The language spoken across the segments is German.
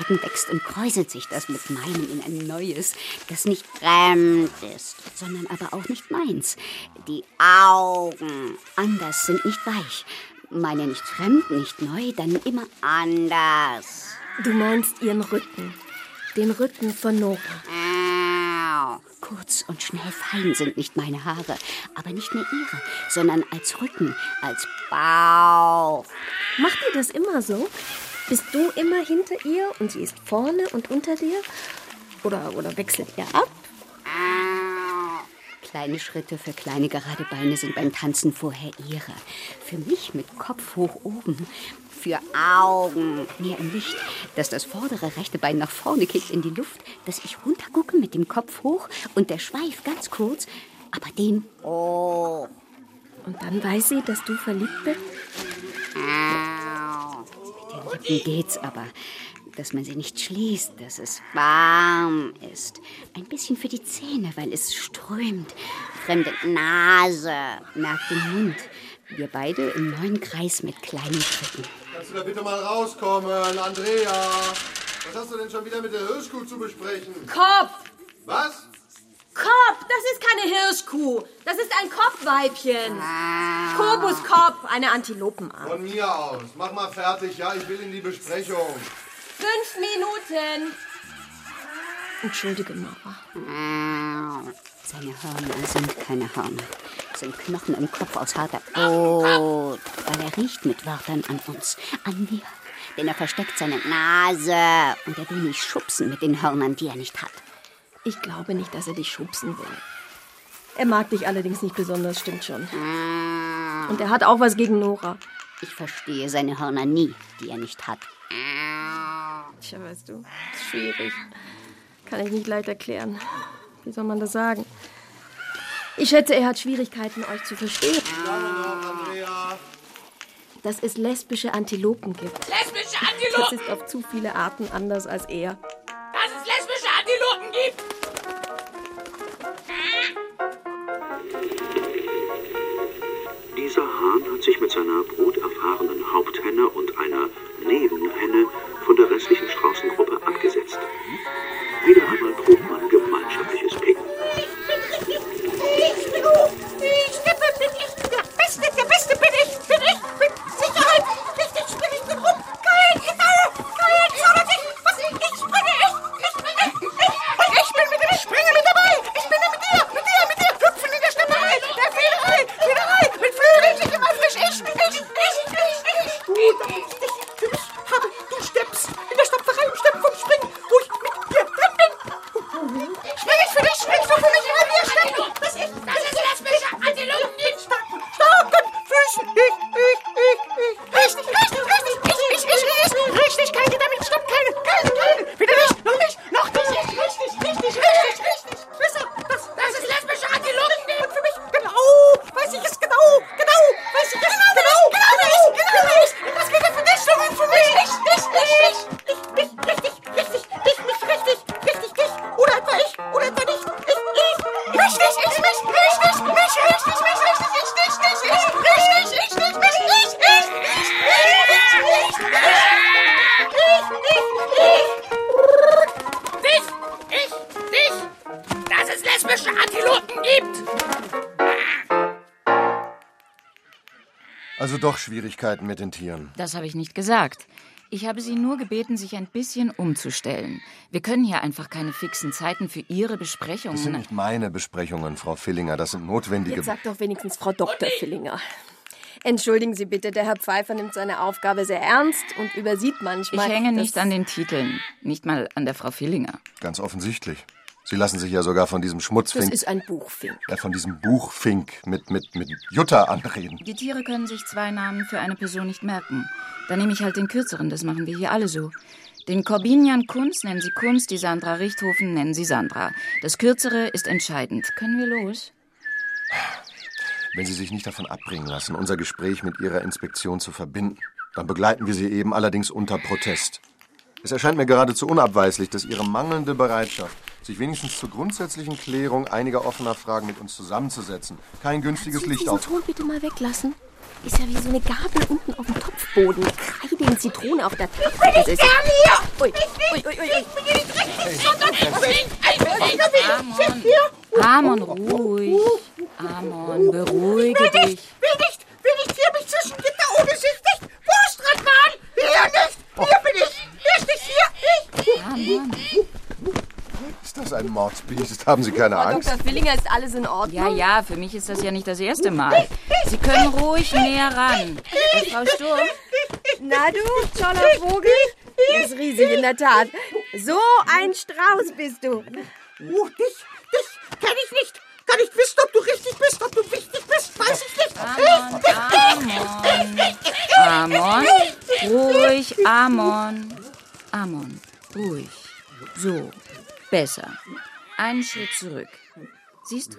Rücken wächst und kräuselt sich das mit meinem in ein neues, das nicht fremd ist, sondern aber auch nicht meins. Die Augen anders sind nicht weich. Meine nicht fremd, nicht neu, dann immer anders. Du meinst ihren Rücken. Den Rücken von Nora. Au. Kurz und schnell fein sind nicht meine Haare, aber nicht nur ihre, sondern als Rücken, als Bauch. Macht ihr das immer so? Bist du immer hinter ihr und sie ist vorne und unter dir? Oder, oder wechselt ihr ab? Kleine Schritte für kleine gerade Beine sind beim Tanzen vorher ihre. Für mich mit Kopf hoch oben. Für Augen mehr im Licht, dass das vordere rechte Bein nach vorne kickt in die Luft, dass ich runtergucke mit dem Kopf hoch und der Schweif ganz kurz, aber den oh. Und dann weiß sie, dass du verliebt bist? Au. Lippen geht's aber, dass man sie nicht schließt, dass es warm ist. Ein bisschen für die Zähne, weil es strömt. Fremde Nase, merkt den Mund. Wir beide im neuen Kreis mit kleinen Schritten. Kannst du da bitte mal rauskommen, Andrea? Was hast du denn schon wieder mit der Hirschkuh zu besprechen? Kopf! Was? Kopf! Das ist keine Hirschkuh. Das ist ein Kopfweibchen. Kobuskopf, eine Antilopenart. Von mir aus. Mach mal fertig, ja? Ich will in die Besprechung. Fünf Minuten. Entschuldige, Nora. Seine Hörner sind keine Hörner, sind Knochen im Kopf aus harter Brot, weil er riecht mit Wörtern an uns, an mir. Denn er versteckt seine Nase und er will mich schubsen mit den Hörnern, die er nicht hat. Ich glaube nicht, dass er dich schubsen will. Er mag dich allerdings nicht besonders, stimmt schon. Und er hat auch was gegen Nora. Ich verstehe seine Hörner nie, die er nicht hat. Tja, weißt du, ist schwierig. Kann ich nicht leicht erklären. Wie soll man das sagen? Ich schätze, er hat Schwierigkeiten, euch zu verstehen. Andrea. Dass es lesbische Antilopen gibt. Lesbische Das Antilopen! ist auf zu viele Arten anders als er. Dass es lesbische Antilopen gibt! Sich mit seiner broterfahrenen Haupthenne und einer Nebenhenne von der restlichen Straußengruppe abgesetzt. Wieder einmal probt Schwierigkeiten mit den Tieren. Das habe ich nicht gesagt. Ich habe Sie nur gebeten, sich ein bisschen umzustellen. Wir können hier einfach keine fixen Zeiten für Ihre Besprechungen. Das sind nicht meine Besprechungen, Frau Fillinger. Das sind notwendige. Jetzt sagt doch wenigstens Frau Dr. Fillinger. Entschuldigen Sie bitte, der Herr Pfeiffer nimmt seine Aufgabe sehr ernst und übersieht manchmal. Ich hänge nicht an den Titeln, nicht mal an der Frau Fillinger. Ganz offensichtlich. Sie lassen sich ja sogar von diesem Das Schmutzfink, ist ein Buchfink. äh, von diesem Buchfink mit, mit, mit Jutta anreden. Die Tiere können sich zwei Namen für eine Person nicht merken. Dann nehme ich halt den kürzeren, das machen wir hier alle so. Den Corbinian Kunz nennen Sie Kunz, die Sandra Richthofen nennen Sie Sandra. Das kürzere ist entscheidend. Können wir los? Wenn Sie sich nicht davon abbringen lassen, unser Gespräch mit Ihrer Inspektion zu verbinden, dann begleiten wir Sie eben allerdings unter Protest. Es erscheint mir geradezu unabweislich, dass Ihre mangelnde Bereitschaft, sich wenigstens zur grundsätzlichen Klärung einiger offener Fragen mit uns zusammenzusetzen, kein günstiges Sie Licht diesen auf. Ton bitte mal weglassen. Ist ja wie so eine Gabel unten auf dem Topfboden. mit Kreide und Zitrone auf der Tafel. Das ist... Ui, ui, ui, ui, ui. Amon, ruhig. Amon, beruhige dich. Will nicht, will nicht hier mich zwischen Gitter ohne Sicht nicht. Wo ist Radmann? Hier nicht. Hier bin ich. Hier ist nicht hier. Ich. Amon. Ist das ein Mordsbiest? Haben Sie keine Frau Angst? Dr. Fillinger, ist alles in Ordnung? Ja, ja, für mich ist das ja nicht das erste Mal. Sie können ruhig näher ran. Äh, Frau Sturm, Na du, toller Vogel? Du bist riesig, in der Tat. So ein Strauß bist du. Uh, dich, dich kenn ich nicht. Kann nicht wissen, ob du richtig bist, ob du wichtig bist. Weiß ich nicht. Amon, Amon. Amon, ruhig, Amon. Amon, ruhig. So, besser. Einen Schritt zurück. Siehst du?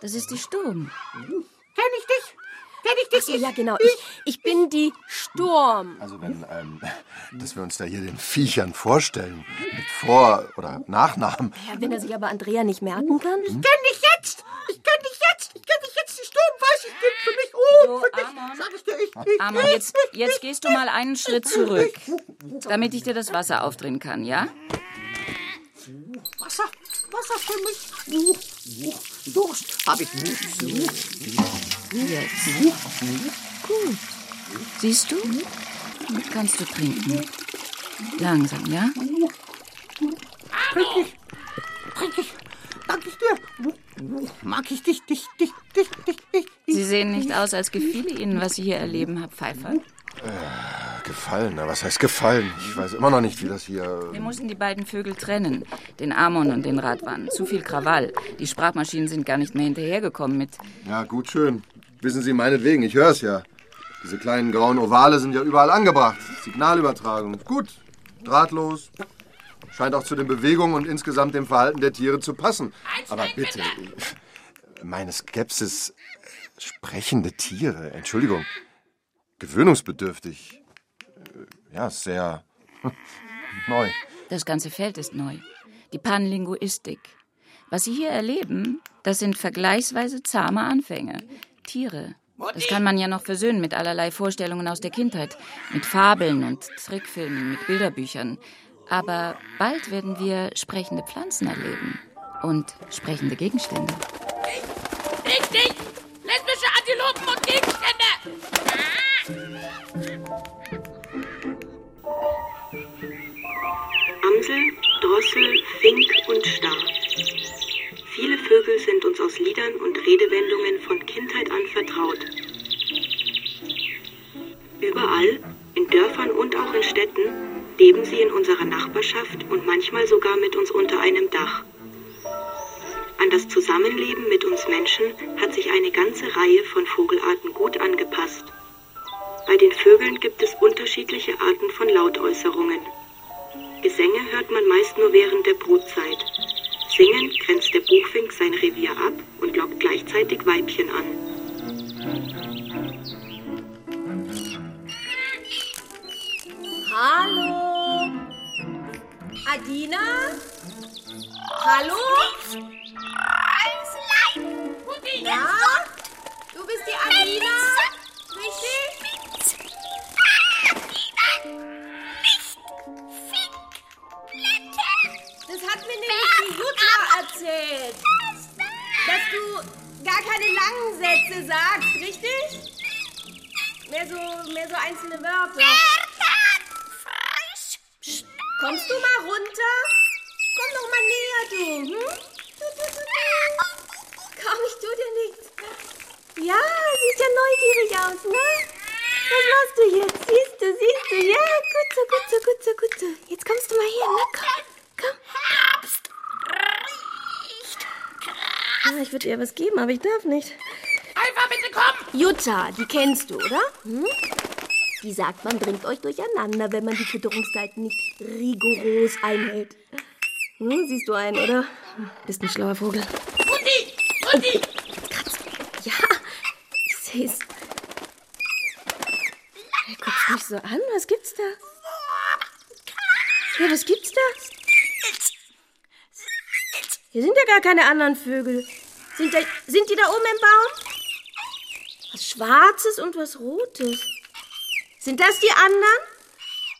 Das ist die Sturm. Kenn ich dich? Kenn ich dich? Ach so, ja, genau. Ich, ich bin die Sturm. Also wenn, ähm, dass wir uns da hier den Viechern vorstellen, mit Vor- oder Nachnamen. Ja, wenn er sich aber Andrea nicht merken kann. Ich kenn dich jetzt. Ich kenn dich jetzt. Ich kenn dich jetzt. Die Sturm weiß ich bin für mich. Oh, So, für dich. Amon. Sag ich dir. Ich, ich, Amon, jetzt, jetzt gehst du mal einen Schritt zurück, damit ich dir das Wasser aufdrehen kann, ja? Wasser. Wasser für mich. Uh, uh, Durst hab ich. Jetzt. Gut. Siehst du? Kannst du trinken. Langsam, ja? Trink ich. Trink ich. Dank ich dir. Mag ich dich, dich, dich, dich, dich, dich. Sie sehen nicht aus, als gefiele Ihnen, was Sie hier erleben, Herr Pfeiffer. Gefallen, na, was heißt gefallen? Ich weiß immer noch nicht, wie das hier. Wir mussten die beiden Vögel trennen, den Amon und den Radwan. Zu viel Krawall. Die Sprachmaschinen sind gar nicht mehr hinterhergekommen mit. Ja, gut, schön. Wissen Sie, meinetwegen, ich hör's ja. Diese kleinen grauen Ovale sind ja überall angebracht. Signalübertragung. Gut, drahtlos. Scheint auch zu den Bewegungen und insgesamt dem Verhalten der Tiere zu passen. Aber bitte, meine Skepsis. Sprechende Tiere, Entschuldigung. Gewöhnungsbedürftig. Äh, Ja, sehr neu. Das ganze Feld ist neu. Die Panlinguistik. Was Sie hier erleben, das sind vergleichsweise zahme Anfänge. Tiere. Das kann man ja noch versöhnen mit allerlei Vorstellungen aus der Kindheit. Mit Fabeln und Trickfilmen, mit Bilderbüchern. Aber bald werden wir sprechende Pflanzen erleben. Und sprechende Gegenstände. Richtig. Lesbische Antilopen und Gegenstände. Drossel, Fink und Star. Viele Vögel sind uns aus Liedern und Redewendungen von Kindheit an vertraut. Überall, in Dörfern und auch in Städten, leben sie in unserer Nachbarschaft und manchmal sogar mit uns unter einem Dach. An das Zusammenleben mit uns Menschen hat sich eine ganze Reihe von Vogelarten gut angepasst. Bei den Vögeln gibt es unterschiedliche Arten von Lautäußerungen. Gesänge hört man meist nur während der Brutzeit. Singend grenzt der Buchfink sein Revier ab und lockt gleichzeitig Weibchen an. Hallo? Adina? Hallo? Ja? Du bist die Adina? Richtig? Das hat mir nämlich die Jutta erzählt. Dass du gar keine langen Sätze sagst, richtig? Mehr so, mehr so einzelne Wörter. Kommst du mal runter? Komm doch mal näher, du. Hm? Komm, ich tu dir nichts. Ja, sieht ja neugierig aus, ne? Was machst du jetzt? Siehst du, siehst du? Ja, gut so, gut so, gut so, gut so. Jetzt kommst du mal her, ne? Komm, komm. Herbst. Riecht. Ja, ich würde ihr was geben, aber ich darf nicht. Einfach bitte komm. Jutta, die kennst du, oder? Hm? Die sagt, man bringt euch durcheinander, wenn man die Fütterungszeiten nicht rigoros einhält. Hm, siehst du einen, oder? Bist ein schlauer Vogel. Mutti, Mutti. Ja, ich seh's. Hey, guckst mich so an. Was gibt's da? Ja, was gibt's da? Hier sind ja gar keine anderen Vögel. Sind, da, sind die da oben im Baum? Was Schwarzes und was Rotes. Sind das die anderen?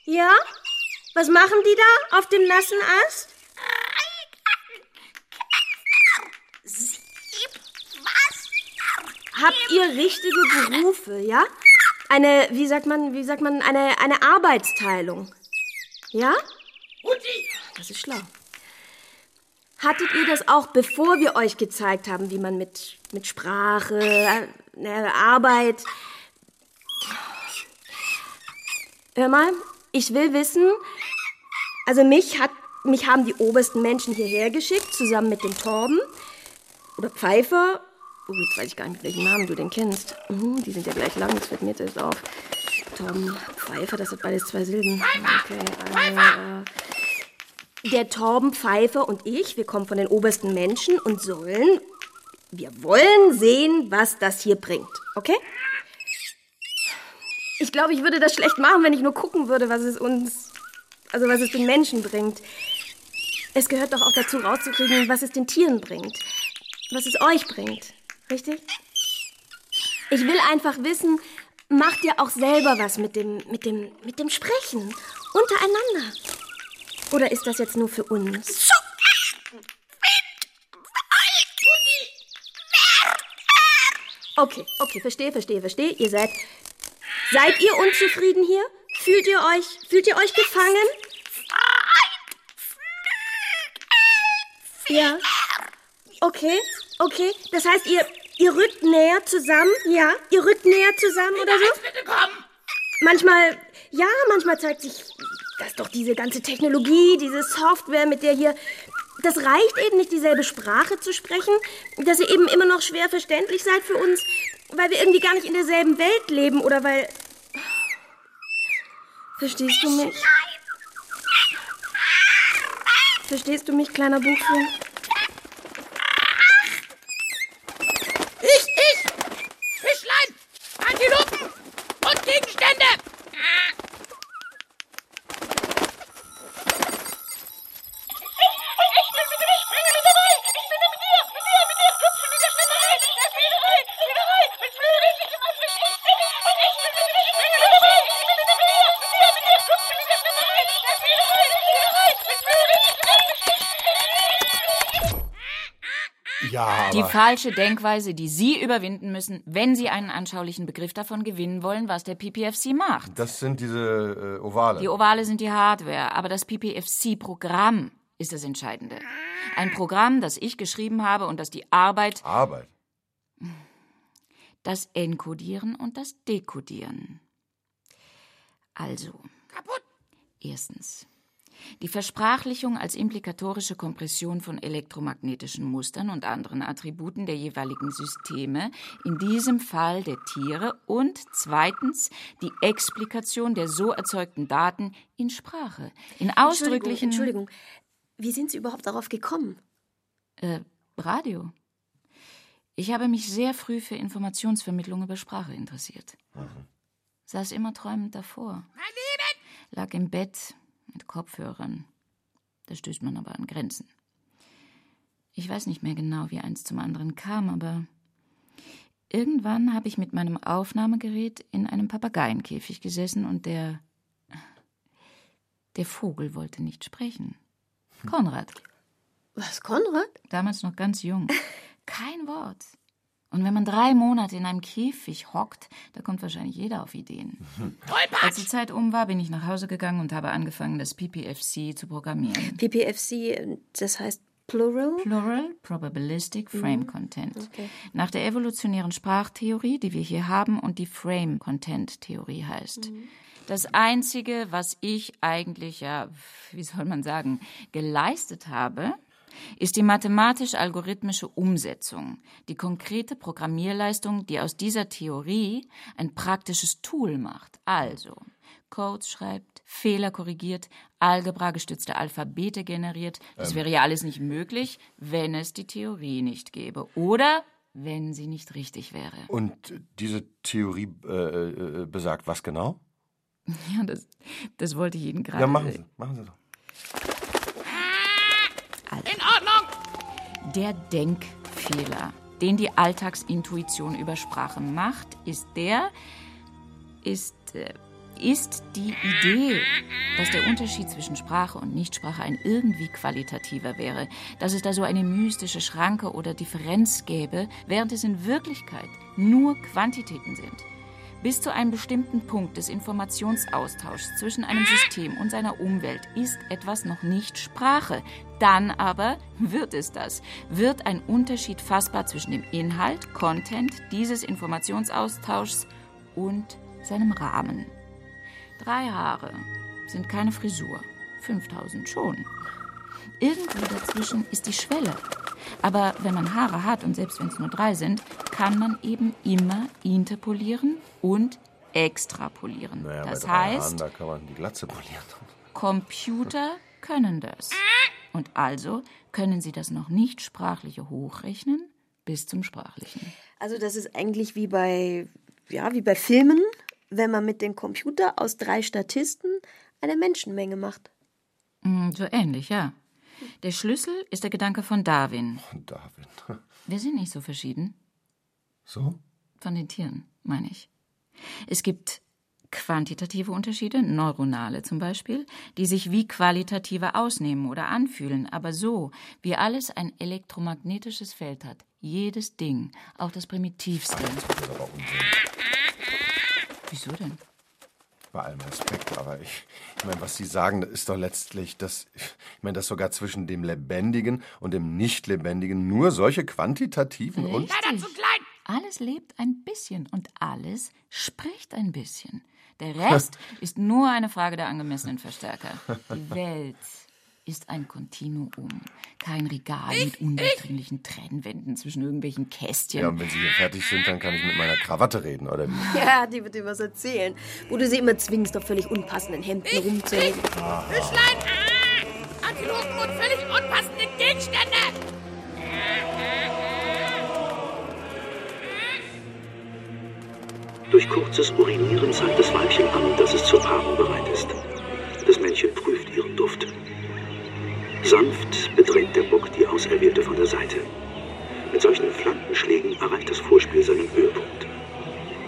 Ja? Was machen die da auf dem nassen Ast? Habt ihr richtige Berufe, ja? Eine, wie sagt man, wie sagt man, eine, eine Arbeitsteilung. Ja? Das ist schlau. Hattet ihr das auch, bevor wir euch gezeigt haben, wie man mit, mit Sprache, äh, Arbeit. Hör mal, ich will wissen, also mich, hat, mich haben die obersten Menschen hierher geschickt, zusammen mit dem Torben oder Pfeiffer. Oh, jetzt weiß ich gar nicht, welchen Namen du den kennst. Mhm, die sind ja gleich lang, das fällt mir jetzt auf. Torben, Pfeiffer, das hat beides zwei Silben. Okay, also, äh, der Torben Pfeiffer und ich, wir kommen von den obersten Menschen und sollen, wir wollen sehen, was das hier bringt. Okay? Ich glaube, ich würde das schlecht machen, wenn ich nur gucken würde, was es uns, also was es den Menschen bringt. Es gehört doch auch dazu, rauszukriegen, was es den Tieren bringt. Was es euch bringt. Richtig? Ich will einfach wissen, macht ihr auch selber was mit dem, mit dem, mit dem Sprechen? Untereinander? Oder ist das jetzt nur für uns? Okay, okay, verstehe, verstehe, verstehe. Ihr seid. Seid ihr unzufrieden hier? Fühlt ihr euch, fühlt ihr euch gefangen? Ja. Okay, okay. Das heißt, ihr, ihr rückt näher zusammen? Ja? Ihr rückt näher zusammen oder so? Manchmal, ja, manchmal zeigt sich, dass doch diese ganze Technologie, diese Software, mit der hier. Das reicht eben nicht, dieselbe Sprache zu sprechen, dass ihr eben immer noch schwer verständlich seid für uns, weil wir irgendwie gar nicht in derselben Welt leben oder weil. Verstehst du mich? Verstehst du mich, kleiner Buchfilm? Falsche Denkweise, die Sie überwinden müssen, wenn Sie einen anschaulichen Begriff davon gewinnen wollen, was der PPFC macht. das sind diese äh, Ovale. Die Ovale sind die Hardware, aber das PPFC-Programm ist das Entscheidende. Ein Programm, das ich geschrieben habe und das die Arbeit, Arbeit. das Enkodieren und das Dekodieren. Also. Kaputt. Erstens. Die Versprachlichung als implikatorische Kompression von elektromagnetischen Mustern und anderen Attributen der jeweiligen Systeme, in diesem Fall der Tiere, und zweitens die Explikation der so erzeugten Daten in Sprache, in ausdrücklichen Entschuldigung, wie sind Sie überhaupt darauf gekommen? Äh, Radio. Ich habe mich sehr früh für Informationsvermittlung über Sprache interessiert. Saß immer träumend davor. Mein Leben. Lag im Bett mit Kopfhörern. Da stößt man aber an Grenzen. Ich weiß nicht mehr genau, wie eins zum anderen kam, aber irgendwann habe ich mit meinem Aufnahmegerät in einem Papageienkäfig gesessen und der. Der Vogel wollte nicht sprechen. Konrad. Was, Konrad? damals noch ganz jung. Kein Wort. Und wenn man drei Monate in einem Käfig hockt, da kommt wahrscheinlich jeder auf Ideen. Als die Zeit um war, bin ich nach Hause gegangen und habe angefangen, das PPFC zu programmieren. PPFC, das heißt Plural? Plural Probabilistic Frame Mhm. Content. Okay. Nach der evolutionären Sprachtheorie, die wir hier haben und die Frame Content Theorie heißt. Mhm. Das Einzige, was ich eigentlich, ja, wie soll man sagen, geleistet habe, ist die mathematisch-algorithmische Umsetzung, die konkrete Programmierleistung, die aus dieser Theorie ein praktisches Tool macht. Also Codes schreibt, Fehler korrigiert, algebragestützte Alphabete generiert. Das Ähm. wäre ja alles nicht möglich, wenn es die Theorie nicht gäbe. Oder wenn sie nicht richtig wäre. Und diese Theorie äh, äh, besagt was genau? Ja, das, das wollte ich Ihnen gerade. Ja, machen Sie. Machen Sie doch. In Ordnung! Der Denkfehler, den die Alltagsintuition über Sprache macht, ist der, ist, äh, ist die Idee, dass der Unterschied zwischen Sprache und Nichtsprache ein irgendwie qualitativer wäre, dass es da so eine mystische Schranke oder Differenz gäbe, während es in Wirklichkeit nur Quantitäten sind. Bis zu einem bestimmten Punkt des Informationsaustauschs zwischen einem System und seiner Umwelt ist etwas noch nicht Sprache. Dann aber wird es das. Wird ein Unterschied fassbar zwischen dem Inhalt, Content dieses Informationsaustauschs und seinem Rahmen. Drei Haare sind keine Frisur, 5000 schon. Irgendwo dazwischen ist die Schwelle. Aber wenn man Haare hat und selbst wenn es nur drei sind, kann man eben immer interpolieren und extrapolieren. Naja, das heißt, Haaren, da kann man die Glatze polieren. Computer können das. Und also können sie das noch nicht sprachliche hochrechnen bis zum sprachlichen. Also das ist eigentlich wie bei, ja, wie bei Filmen, wenn man mit dem Computer aus drei Statisten eine Menschenmenge macht. Mm, So ähnlich, ja. Der Schlüssel ist der Gedanke von Darwin. Darwin. Wir sind nicht so verschieden. So? Von den Tieren, meine ich. Es gibt quantitative Unterschiede, neuronale zum Beispiel, die sich wie qualitative ausnehmen oder anfühlen, aber so, wie alles ein elektromagnetisches Feld hat. Jedes Ding, auch das primitivste. Wieso denn? Bei allem Respekt, aber ich, ich meine, was Sie sagen, das ist doch letztlich, dass, ich meine, dass sogar zwischen dem Lebendigen und dem Nicht-Lebendigen nur solche quantitativen und Richtig. Alles lebt ein bisschen und alles spricht ein bisschen. Der Rest ist nur eine Frage der angemessenen Verstärker. Die Welt ist ein Kontinuum, kein Regal mit undurchdringlichen Trennwänden zwischen irgendwelchen Kästchen. Ja, und wenn Sie hier fertig sind, dann kann ich mit meiner Krawatte reden, oder wie? Ja, die wird dir was erzählen. Wo du sie immer zwingst, auf völlig unpassenden Hemden rumzuhängen. Fischlein! Ah! Antilopen und völlig unpassende Gegenstände! Durch kurzes Urinieren zeigt das Weibchen an, dass es zur Paarung bereit ist. Das Männchen prüft ihren Duft. Sanft bedrängt der Bock die Auserwählte von der Seite. Mit solchen Flankenschlägen erreicht das Vorspiel seinen Höhepunkt.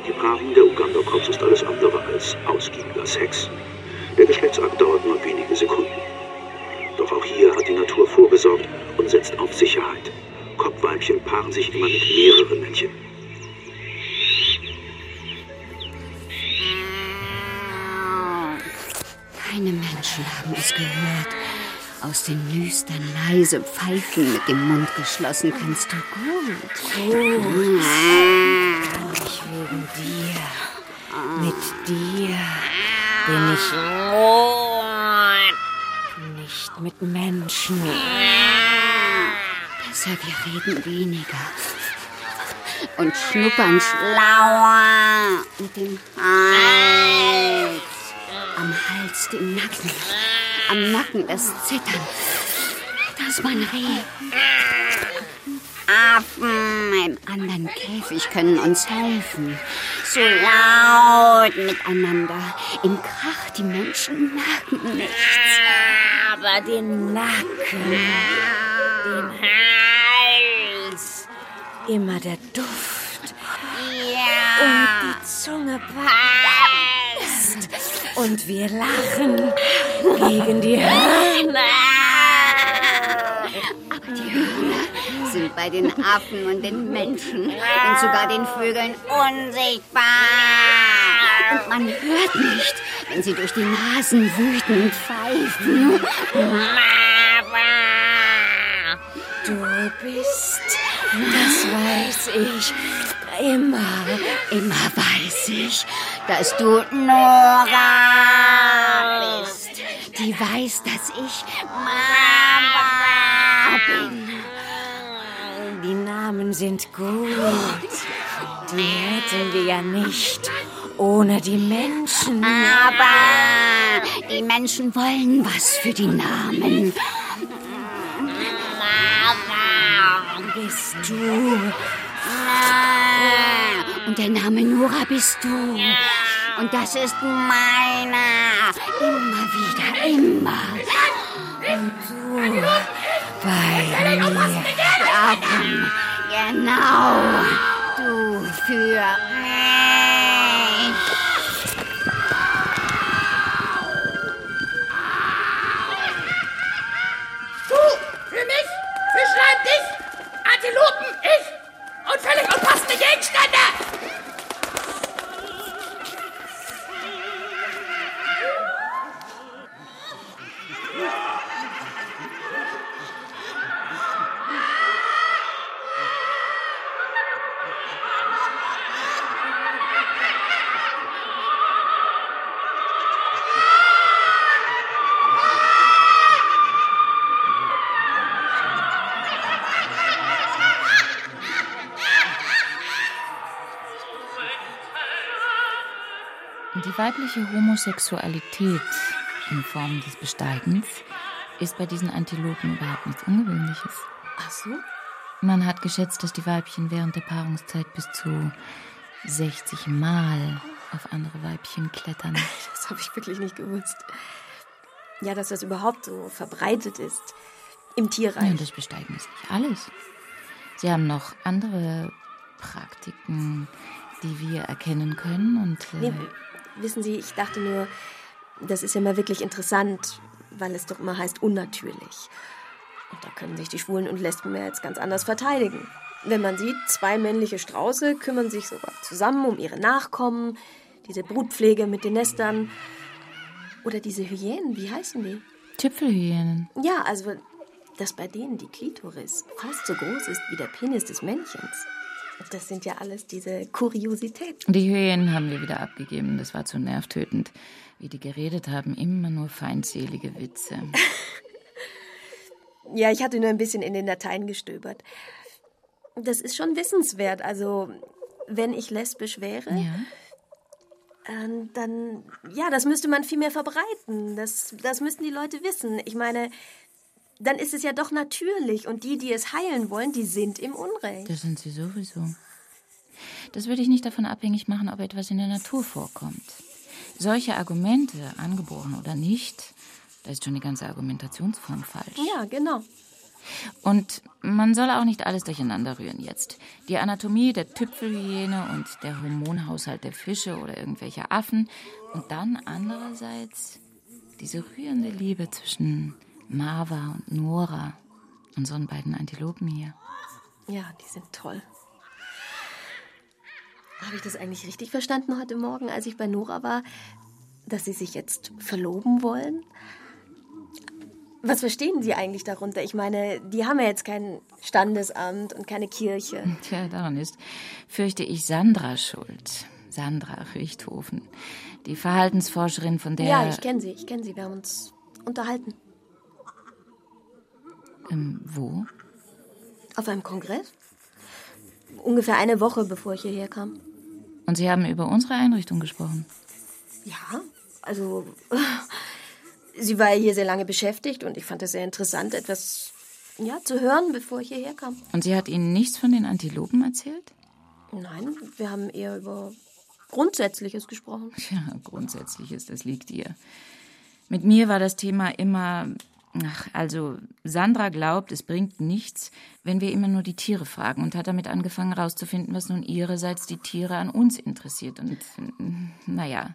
Die Paarung der Uganda-Cops ist alles andere als ausgiebiger Sex. Der Geschlechtsakt dauert nur wenige Sekunden. Doch auch hier hat die Natur vorgesorgt und setzt auf Sicherheit. Kopfweibchen paaren sich immer mit mehreren Männchen. Aus den Nüstern leise pfeifen, mit dem Mund geschlossen, kannst du gut. Gut. Ich wegen dir. Mit dir bin ich nicht mit Menschen. Besser, wir reden weniger. Und schnuppern schlauer mit dem Hals. Am Hals den Nacken. Am Nacken das Zittern. Das mein Reh. Affen im anderen Käfig können uns helfen. So laut miteinander. Im Krach, die Menschen merken nichts. Aber den Nacken, den Hals, immer der Duft Ja. und die Zunge passt. Und wir lachen gegen die Hörner. Aber die Hörner sind bei den Affen und den Menschen und sogar den Vögeln unsichtbar. Und man hört nicht, wenn sie durch die Nasen wütend pfeifen. Du bist, das weiß ich, immer, immer weiß ich, dass du Nora bist. Die weiß, dass ich Mama bin. Die Namen sind gut. Die hätten wir ja nicht ohne die Menschen. Aber die Menschen wollen was für die Namen. Mama bist du. Und der Name Nora bist du. Und das ist meiner. Immer wieder, immer. Und du bei mir. Ja, komm. Genau. Du für mich. Du, für mich, Fischlein dich, Antilopen und völlig unpassende Gegenstände. Die weibliche Homosexualität in Form des Besteigens ist bei diesen Antilopen überhaupt nichts Ungewöhnliches. Ach so? Man hat geschätzt, dass die Weibchen während der Paarungszeit bis zu 60 Mal auf andere Weibchen klettern. Das habe ich wirklich nicht gewusst. Ja, dass das überhaupt so verbreitet ist im Tierreich. Und das Besteigen ist nicht alles. Sie haben noch andere Praktiken, die wir erkennen können und äh, Nee, wissen Sie, ich dachte nur, das ist ja mal wirklich interessant, weil es doch immer heißt unnatürlich. Und da können sich die Schwulen und Lesben ja jetzt ganz anders verteidigen. Wenn man sieht, zwei männliche Strauße kümmern sich sogar zusammen um ihre Nachkommen, diese Brutpflege mit den Nestern. Oder diese Hyänen, wie heißen die? Tüpfelhyänen. Ja, also, dass bei denen die Klitoris fast so groß ist wie der Penis des Männchens. Das sind ja alles diese Kuriositäten. Die Hyänen haben wir wieder abgegeben. Das war zu nervtötend. Wie die geredet haben, immer nur feindselige Witze. Ja, ich hatte nur ein bisschen in den Dateien gestöbert. Das ist schon wissenswert. Also, wenn ich lesbisch wäre, Ja? ähm, dann, ja, das müsste man viel mehr verbreiten. Das, das müssten die Leute wissen. Ich meine, dann ist es ja doch natürlich. Und die, die es heilen wollen, die sind im Unrecht. Das sind sie sowieso. Das würde ich nicht davon abhängig machen, ob etwas in der Natur vorkommt. Solche Argumente, angeboren oder nicht, da ist schon die ganze Argumentationsform falsch. Ja, genau. Und man soll auch nicht alles durcheinander rühren jetzt. Die Anatomie der Tüpfelhyäne und der Hormonhaushalt der Fische oder irgendwelcher Affen. Und dann andererseits diese rührende Liebe zwischen Marva und Nora, unseren beiden Antilopen hier. Ja, die sind toll. Habe ich das eigentlich richtig verstanden heute Morgen, als ich bei Nora war, dass sie sich jetzt verloben wollen? Was verstehen Sie eigentlich darunter? Ich meine, die haben ja jetzt kein Standesamt und keine Kirche. Tja, daran ist, fürchte ich, Sandra schuld. Sandra Richthofen. Die Verhaltensforscherin, von der. Ja, ich kenne sie, ich kenne sie. Wir haben uns unterhalten. Ähm, wo? Auf einem Kongress? Ungefähr eine Woche, bevor ich hierher kam. Und Sie haben über unsere Einrichtung gesprochen. Ja, also sie war hier sehr lange beschäftigt und ich fand es sehr interessant, etwas ja, zu hören, bevor ich hierher kam. Und sie hat Ihnen nichts von den Antilopen erzählt? Nein, wir haben eher über Grundsätzliches gesprochen. Ja, Grundsätzliches, das liegt ihr. Mit mir war das Thema immer. Ach, also, Sandra glaubt, es bringt nichts, wenn wir immer nur die Tiere fragen und hat damit angefangen herauszufinden, was nun ihrerseits die Tiere an uns interessiert. Und naja,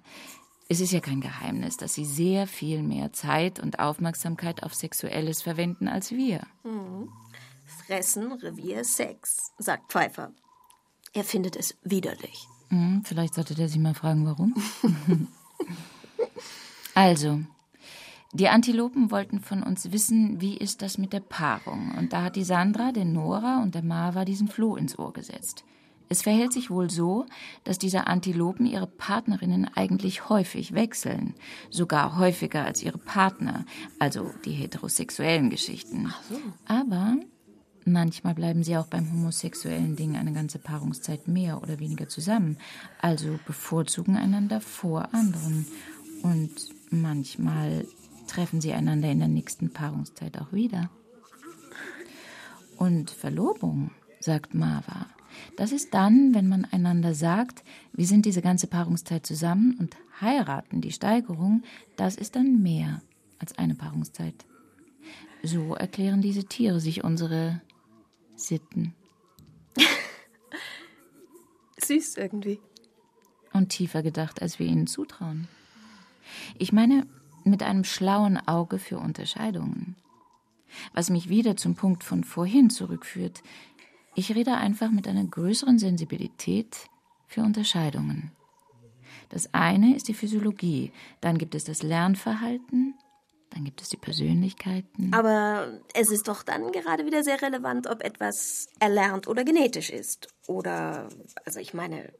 Es ist ja kein Geheimnis, dass sie sehr viel mehr Zeit und Aufmerksamkeit auf Sexuelles verwenden als wir. Mhm. Fressen, Revier, Sex, sagt Pfeiffer. Er findet es widerlich. Hm, vielleicht sollte der sich mal fragen, warum. also, die Antilopen wollten von uns wissen, wie ist das mit der Paarung. Und da hat die Sandra, der Nora und der Marva diesen Floh ins Ohr gesetzt. Es verhält sich wohl so, dass diese Antilopen ihre Partnerinnen eigentlich häufig wechseln, sogar häufiger als ihre Partner, also die heterosexuellen Geschichten. So. Aber manchmal bleiben sie auch beim homosexuellen Ding eine ganze Paarungszeit mehr oder weniger zusammen, also bevorzugen einander vor anderen. Und manchmal treffen sie einander in der nächsten Paarungszeit auch wieder. Und Verlobung, sagt Marva, das ist dann, wenn man einander sagt, wir sind diese ganze Paarungszeit zusammen und heiraten, die Steigerung, das ist dann mehr als eine Paarungszeit. So erklären diese Tiere sich unsere Sitten. Süß irgendwie. Und tiefer gedacht, als wir ihnen zutrauen. Ich meine, mit einem schlauen Auge für Unterscheidungen. Was mich wieder zum Punkt von vorhin zurückführt. Ich rede einfach mit einer größeren Sensibilität für Unterscheidungen. Das eine ist die Physiologie, dann gibt es das Lernverhalten, dann gibt es die Persönlichkeiten. Aber es ist doch dann gerade wieder sehr relevant, ob etwas erlernt oder genetisch ist. Oder, also ich meine,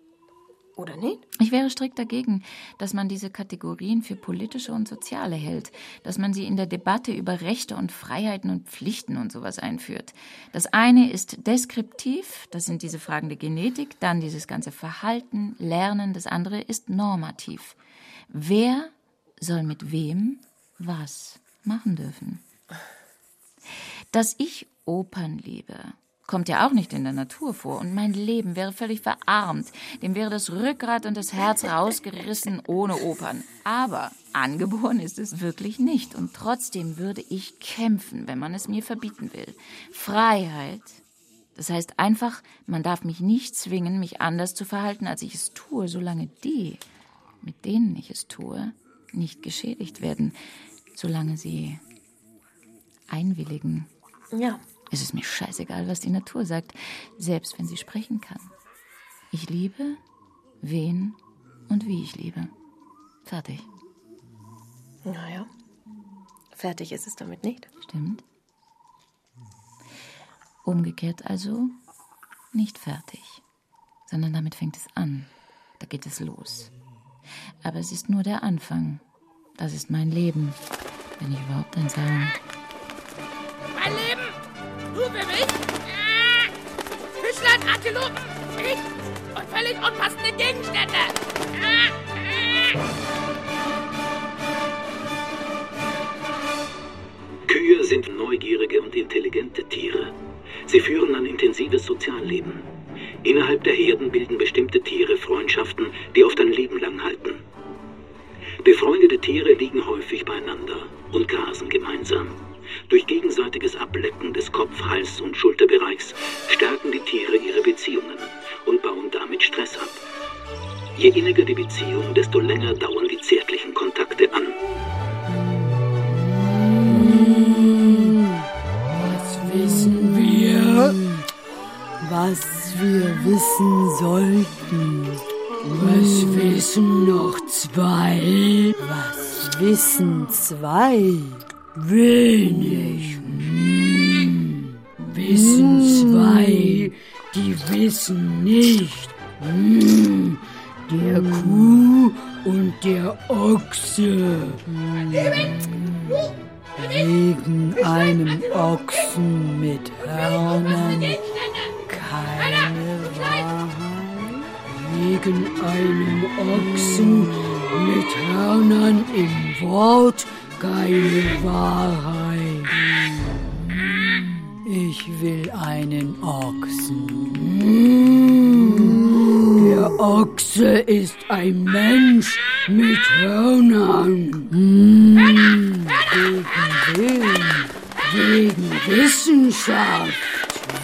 oder nicht? Ich wäre strikt dagegen, dass man diese Kategorien für politische und soziale hält, dass man sie in der Debatte über Rechte und Freiheiten und Pflichten und sowas einführt. Das eine ist deskriptiv, das sind diese Fragen der Genetik, dann dieses ganze Verhalten, Lernen, das andere ist normativ. Wer soll mit wem was machen dürfen? Dass ich Opern liebe, kommt ja auch nicht in der Natur vor. Und mein Leben wäre völlig verarmt. Dem wäre das Rückgrat und das Herz rausgerissen ohne Opern. Aber angeboren ist es wirklich nicht. Und trotzdem würde ich kämpfen, wenn man es mir verbieten will. Freiheit. Das heißt einfach, man darf mich nicht zwingen, mich anders zu verhalten, als ich es tue, solange die, mit denen ich es tue, nicht geschädigt werden, solange sie einwilligen. Ja, es ist mir scheißegal, was die Natur sagt, selbst wenn sie sprechen kann. Ich liebe, wen und wie ich liebe. Fertig. Naja, fertig ist es damit nicht. Stimmt. Umgekehrt also nicht fertig, sondern damit fängt es an. Da geht es los. Aber es ist nur der Anfang. Das ist mein Leben, wenn ich überhaupt eins habe. Mein Leben! Antilopen, ich und völlig unpassende Gegenstände. Kühe sind neugierige und intelligente Tiere. Sie führen ein intensives Sozialleben. Innerhalb der Herden bilden bestimmte Tiere Freundschaften, die oft ein Leben lang halten. Befreundete Tiere liegen häufig beieinander und grasen gemeinsam. Durch gegenseitiges Ablecken des Kopf-, Hals- und Schulterbereichs stärken die Tiere ihre Beziehungen und bauen damit Stress ab. Je inniger die Beziehung, desto länger dauern die zärtlichen Kontakte an. Was wissen wir? Was wir wissen sollten. Was wissen noch zwei? Was wissen zwei? Wenig. Hm. Wissen zwei, die wissen nicht. Hm. Der Kuh und der Ochse. Wegen einem Ochsen mit Hörnern keine Wahrheit. Wegen einem Ochsen mit Hörnern im Wort keine Wahrheit. Ich will einen Ochsen. Der Ochse ist ein Mensch mit Hörnern. Wegen Willen, wegen Wissenschaft.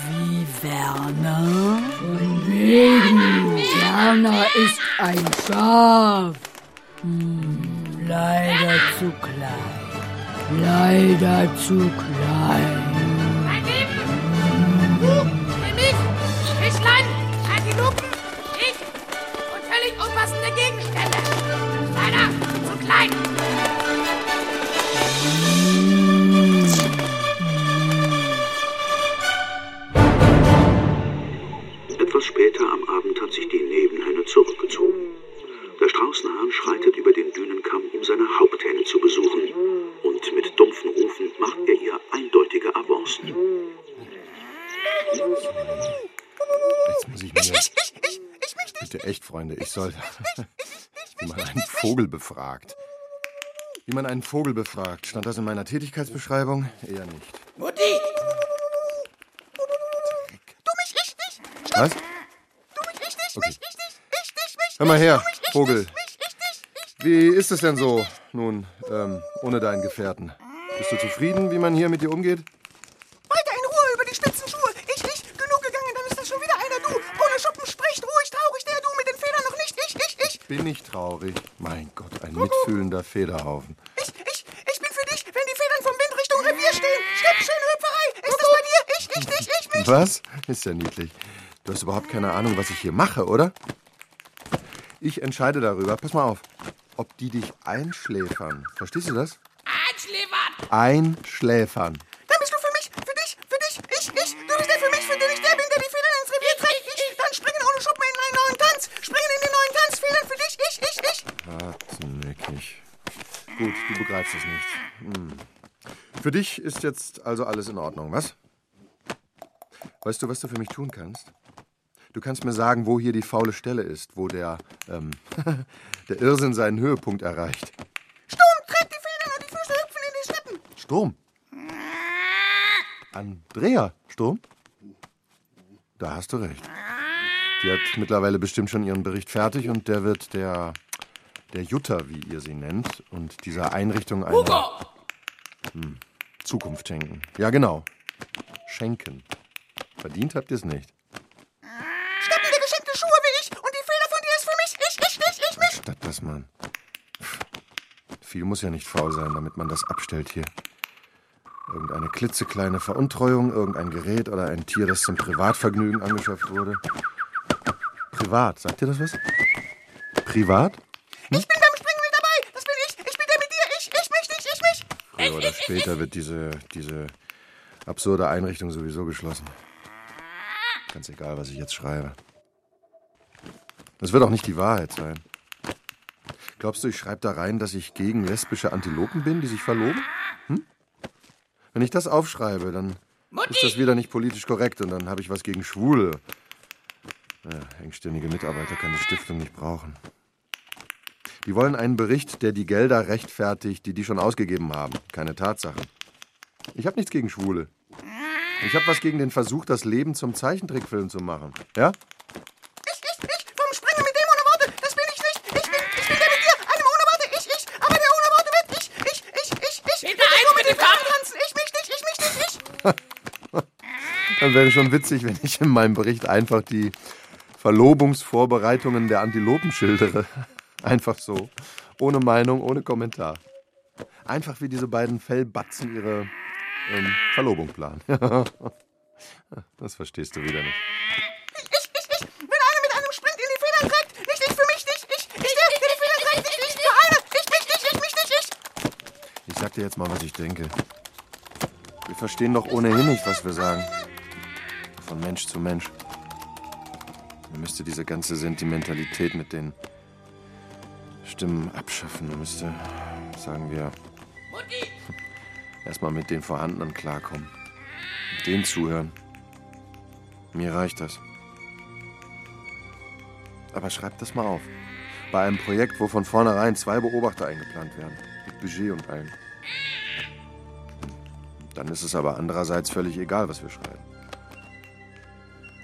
Wie Werner? Von wegen Werner ist ein Schaf. Leider zu klein. Leider zu klein. Mein Lieben! Du, nämlich Fischlein, Antilopen, ich und völlig unpassende Gegenstände. Leider zu klein. Etwas später am Abend hat sich die Nebenhenne zurückgezogen. Der Straußenhahn schreitet über den um seine Haupthenne zu besuchen. Und mit dumpfen Rufen macht er ihr eindeutige Avancen. Jetzt muss ich mir... Bitte echt, Freunde, ich soll... Wie man einen Vogel befragt. Wie man einen Vogel befragt. Stand das in meiner Tätigkeitsbeschreibung? Eher nicht. Mutti! Du mich richtig! Was? Du mich richtig, Okay. mich richtig, richtig, mich Hör mal her, Vogel. Wie ist es denn so, nun, ähm, ohne deinen Gefährten? Bist du zufrieden, wie man hier mit dir umgeht? Weiter in Ruhe über die Spitzenschuhe. Ich, ich, genug gegangen, dann ist das schon wieder einer. Du, ohne Schuppen spricht, ruhig, traurig, der du mit den Federn noch nicht. Ich, ich, ich, Bin ich traurig? Mein Gott, ein mitfühlender Federhaufen. ich, ich, ich bin für dich, wenn die Federn vom Wind Richtung Revier stehen. Schnipp, schöne Hüpferei. Ist das bei dir? Ich, ich, dich, ich, mich. Was? Ist ja niedlich. Du hast überhaupt keine Ahnung, was ich hier mache, oder? Ich entscheide darüber, pass mal auf, ob die dich einschläfern. Verstehst du das? Einschläfern. Einschläfern. Dann bist du für mich, für dich, für dich, ich, ich. Du bist der für mich, für den ich der bin, der die Federn ins Revier trägt. Ich, dann springen ohne Schuppen in einen neuen Tanz. Springen in den neuen Tanz. Federn für dich, ich, ich, ich. Hartnäckig. Gut, du begreifst es nicht. Hm. Für dich ist jetzt also alles in Ordnung, was? Weißt du, was du für mich tun kannst? Du kannst mir sagen, wo hier die faule Stelle ist, wo der, ähm, der Irrsinn seinen Höhepunkt erreicht. Sturm, trägt die Federn und die Füße hüpfen in die Schlippen. Sturm. Andrea, Sturm? Da hast du recht. Die hat mittlerweile bestimmt schon ihren Bericht fertig und der wird der, der Jutta, wie ihr sie nennt, und dieser Einrichtung eine hm, Zukunft schenken. Ja, genau. Schenken. Verdient habt ihr es nicht. Schnappen dir geschenkte Schuhe wie ich und die Feder von dir ist für mich. Ich, ich, ich, ich, mich. Statt das, Mann. Viel muss ja nicht faul sein, damit man das abstellt hier. Irgendeine klitzekleine Veruntreuung, irgendein Gerät oder ein Tier, das zum Privatvergnügen angeschafft wurde. Privat, sagt ihr das was? Privat? Ich bin beim Springen mit dabei. Das bin ich. Ich bin der mit dir. Ich, ich, mich, dich, ich, mich. Früher oder später wird diese, diese absurde Einrichtung sowieso geschlossen. Ganz egal, was ich jetzt schreibe. Das wird auch nicht die Wahrheit sein. Glaubst du, ich schreibe da rein, dass ich gegen lesbische Antilopen bin, die sich verloben? Hm? Wenn ich das aufschreibe, dann ist das wieder nicht politisch korrekt und dann habe ich was gegen Schwule. Ja, engstirnige Mitarbeiter kann die Stiftung nicht brauchen. Die wollen einen Bericht, der die Gelder rechtfertigt, die die schon ausgegeben haben. Keine Tatsachen. Ich habe nichts gegen Schwule. Ich habe was gegen den Versuch, das Leben zum Zeichentrickfilm zu machen. Ja? Ich, ich, ich. Vom Springen mit dem ohne Worte. Das bin ich nicht. Ich bin, ich bin der mit dir. Einem ohne Worte. Ich, ich. Aber der ohne Worte wird ich, ich, ich, ich, ich. Hinter eins mit dem Farben tanzen. Ich, mich, dich, ich, mich, dich, ich. Dann wäre schon witzig, wenn ich in meinem Bericht einfach die Verlobungsvorbereitungen der Antilopen schildere. Einfach so. Ohne Meinung, ohne Kommentar. Einfach wie diese beiden Fellbatzen ihre ähm, Verlobung planen. das verstehst du wieder nicht. Ich, ich, ich. Wenn einer mit einem Sprint in die Federn trägt. Nicht ich für mich, dich, ich. Ich, der, der die Federn trägt. Ich, ich für eine. Ich, mich, dich, ich, mich, dich, ich. Ich sag dir jetzt mal, was ich denke. Wir verstehen doch ohnehin nicht, was wir sagen. Von Mensch zu Mensch. Man müsste diese ganze Sentimentalität mit den Stimmen abschaffen. Man müsste, sagen wir, erstmal mit den Vorhandenen klarkommen. Mit denen zuhören. Mir reicht das. Aber schreibt das mal auf. Bei einem Projekt, wo von vornherein zwei Beobachter eingeplant werden. Mit Budget und allem. Dann ist es aber andererseits völlig egal, was wir schreiben.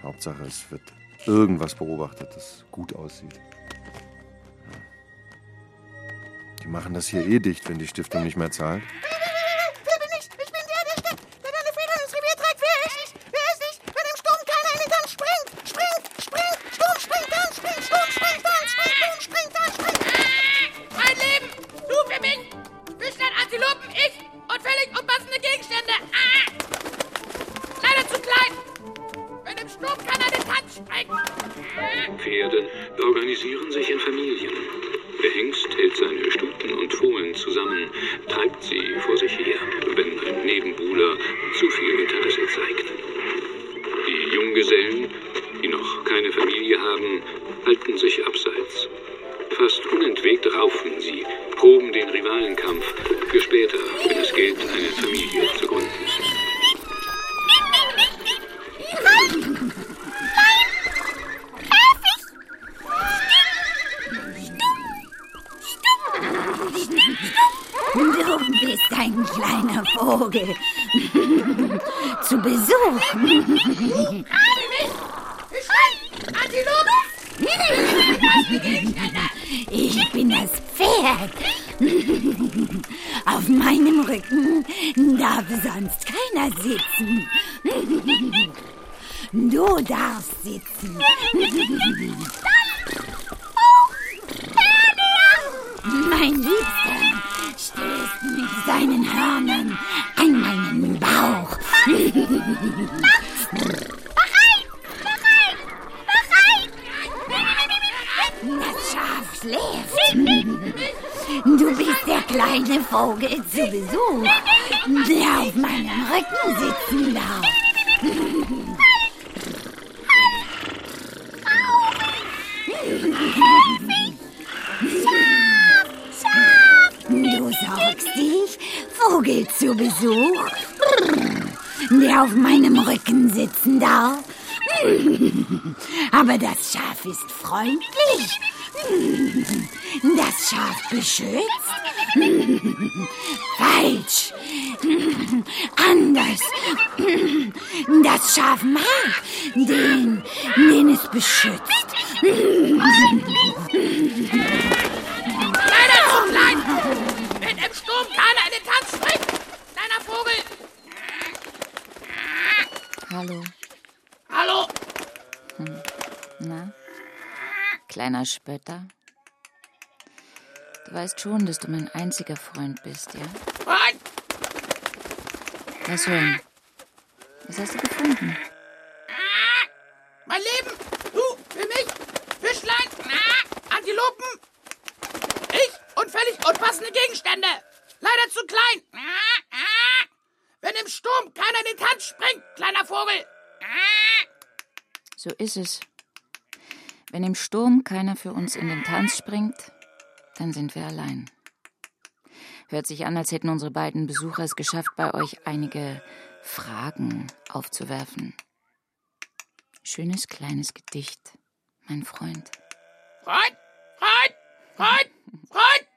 Hauptsache, es wird irgendwas beobachtet, das gut aussieht. Die machen das hier eh dicht, wenn die Stiftung nicht mehr zahlt. Du sorgst dich, Vogel zu Besuch, der auf meinem Rücken sitzen darf. Aber das Schaf ist freundlich. Das Schaf beschützt. Falsch. Anders. Das Schaf mag den, den es beschützt. Leider zu klein! Wenn im Sturm keiner in den Tanz springt! Kleiner Vogel! Hallo. Hallo! Hm. Na? Kleiner Spötter? Du weißt schon, dass du mein einziger Freund bist, ja? Freund! Lass hören. Was hast du gefunden? Mein Leben! Du, für mich! Fischlein! Ah, Antilopen! Ich und völlig unpassende Gegenstände! Leider zu klein! Wenn im Sturm keiner in den Tanz springt, kleiner Vogel! So ist es. Wenn im Sturm keiner für uns in den Tanz springt, dann sind wir allein. Hört sich an, als hätten unsere beiden Besucher es geschafft, bei euch einige Fragen aufzuwerfen. Schönes kleines Gedicht, mein Freund. Freund! Freund! Freund! Freund!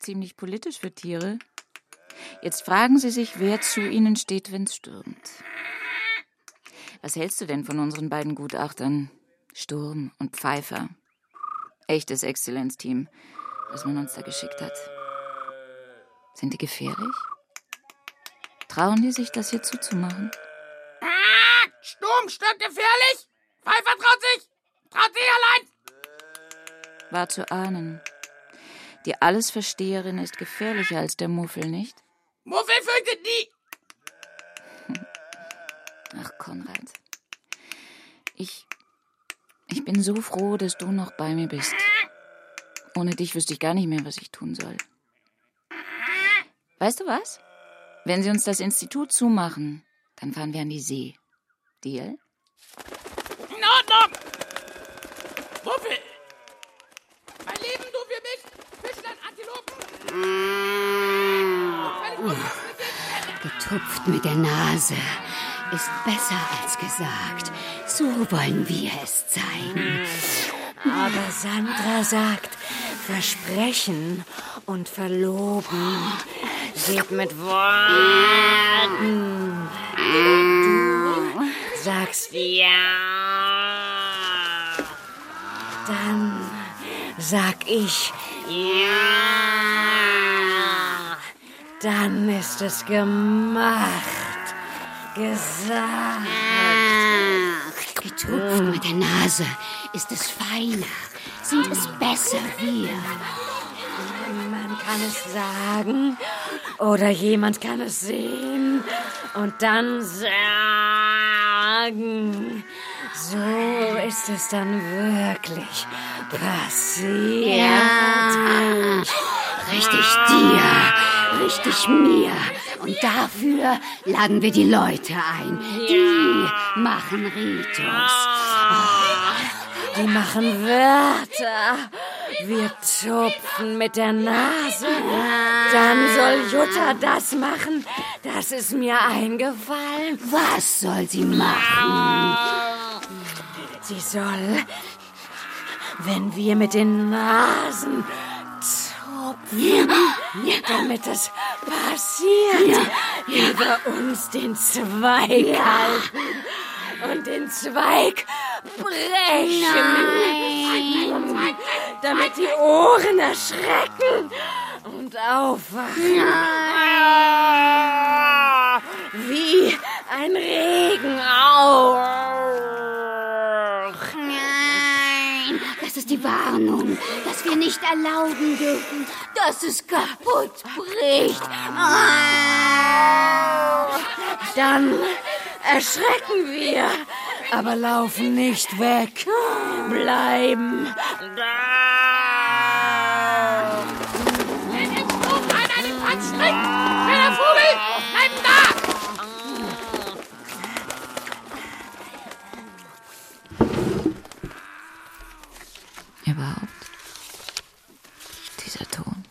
Ziemlich politisch für Tiere. Jetzt fragen Sie sich, wer zu Ihnen steht, wenn's stürmt. Was hältst du denn von unseren beiden Gutachtern? Sturm und Pfeiffer. Echtes Exzellenzteam, was man uns da geschickt hat. Sind die gefährlich? Trauen die sich, das hier zuzumachen? Ah, Sturm stört gefährlich! Pfeiffer traut sich! Traut sich allein! War zu ahnen. Die Allesversteherin ist gefährlicher als der Muffel, nicht? Muffel fürchtet nie! Ach, Konrad. Ich. Ich bin so froh, dass du noch bei mir bist. Ohne dich wüsste ich gar nicht mehr, was ich tun soll. Weißt du was? Wenn sie uns das Institut zumachen, dann fahren wir an die See. Deal? In Ordnung! Muffel! Mein Leben, du für mich! Fischlein, Antilopen! Getupft mit der Nase ist besser als gesagt. So wollen wir es zeigen. Aber Sandra sagt, versprechen und verloben geht mit Worten. Du sagst ja. Dann sag ich ja. Dann ist es gemacht. Gesagt. Getupft mit der Nase ist es feiner, sind es besser wir. Man kann es sagen oder jemand kann es sehen und dann sagen. So ist es dann wirklich passiert. Ja. Richtig dir, richtig mir. Und dafür laden wir die Leute ein. Die machen Ritus. Die machen Wörter. Wir tupfen mit der Nase. Dann soll Jutta das machen. Das ist mir eingefallen. Was soll sie machen? Sie soll, wenn wir mit den Nasen tupfen, damit es passiert, über uns den Zweig halten und den Zweig brechen. Damit die Ohren erschrecken und aufwachen. Wie ein Regenauch. Nein, das Warnung, dass wir nicht erlauben dürfen, dass es kaputt bricht. Dann erschrecken wir, aber laufen nicht weg. Bleiben da. Kleiner Vogel, bleib da! Überhaupt. Dieser Ton.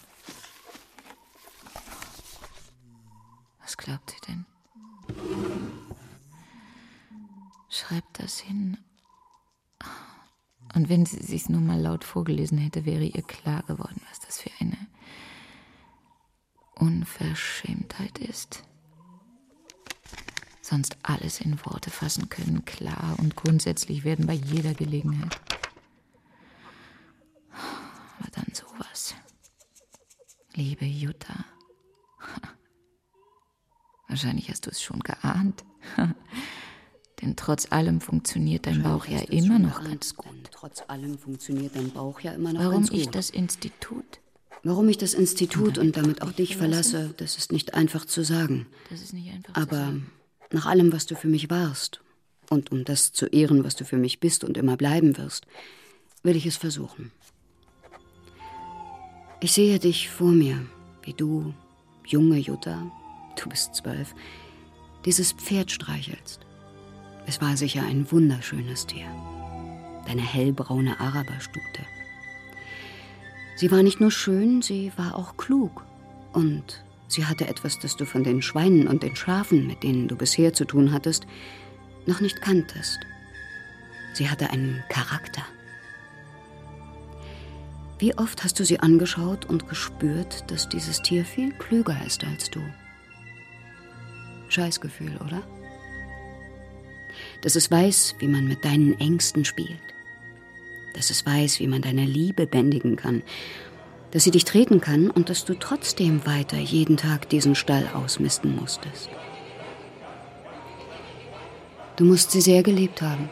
Was glaubt sie denn? Schreibt das hin. Und wenn sie sich's nur mal laut vorgelesen hätte, wäre ihr klar geworden, was das für eine Unverschämtheit ist. Sonst alles in Worte fassen können, klar und grundsätzlich werden bei jeder Gelegenheit. Aber dann sowas. Liebe Jutta. Wahrscheinlich hast du es schon geahnt. Denn trotz allem funktioniert dein Bauch ja immer noch ganz gut. Trotz allem funktioniert dein Bauch ja immer noch Warum ganz gut. ich das Institut? Warum ich das Institut und damit auch dich verlasse, das ist nicht einfach zu sagen. Das ist nicht einfach Aber nach allem, was du für mich warst und um das zu ehren, was du für mich bist und immer bleiben wirst, will ich es versuchen. Ich sehe dich vor mir, wie du, junge Jutta, du bist zwölf, dieses Pferd streichelst. Es war sicher ein wunderschönes Tier. Deine hellbraune Araberstute. Sie war nicht nur schön, sie war auch klug. Und sie hatte etwas, das du von den Schweinen und den Schafen, mit denen du bisher zu tun hattest, noch nicht kanntest. Sie hatte einen Charakter. Wie oft hast du sie angeschaut und gespürt, dass dieses Tier viel klüger ist als du? Scheißgefühl, oder? Dass es weiß, wie man mit deinen Ängsten spielt. Dass es weiß, wie man deine Liebe bändigen kann. Dass sie dich treten kann und dass du trotzdem weiter jeden Tag diesen Stall ausmisten musstest. Du musst sie sehr geliebt haben.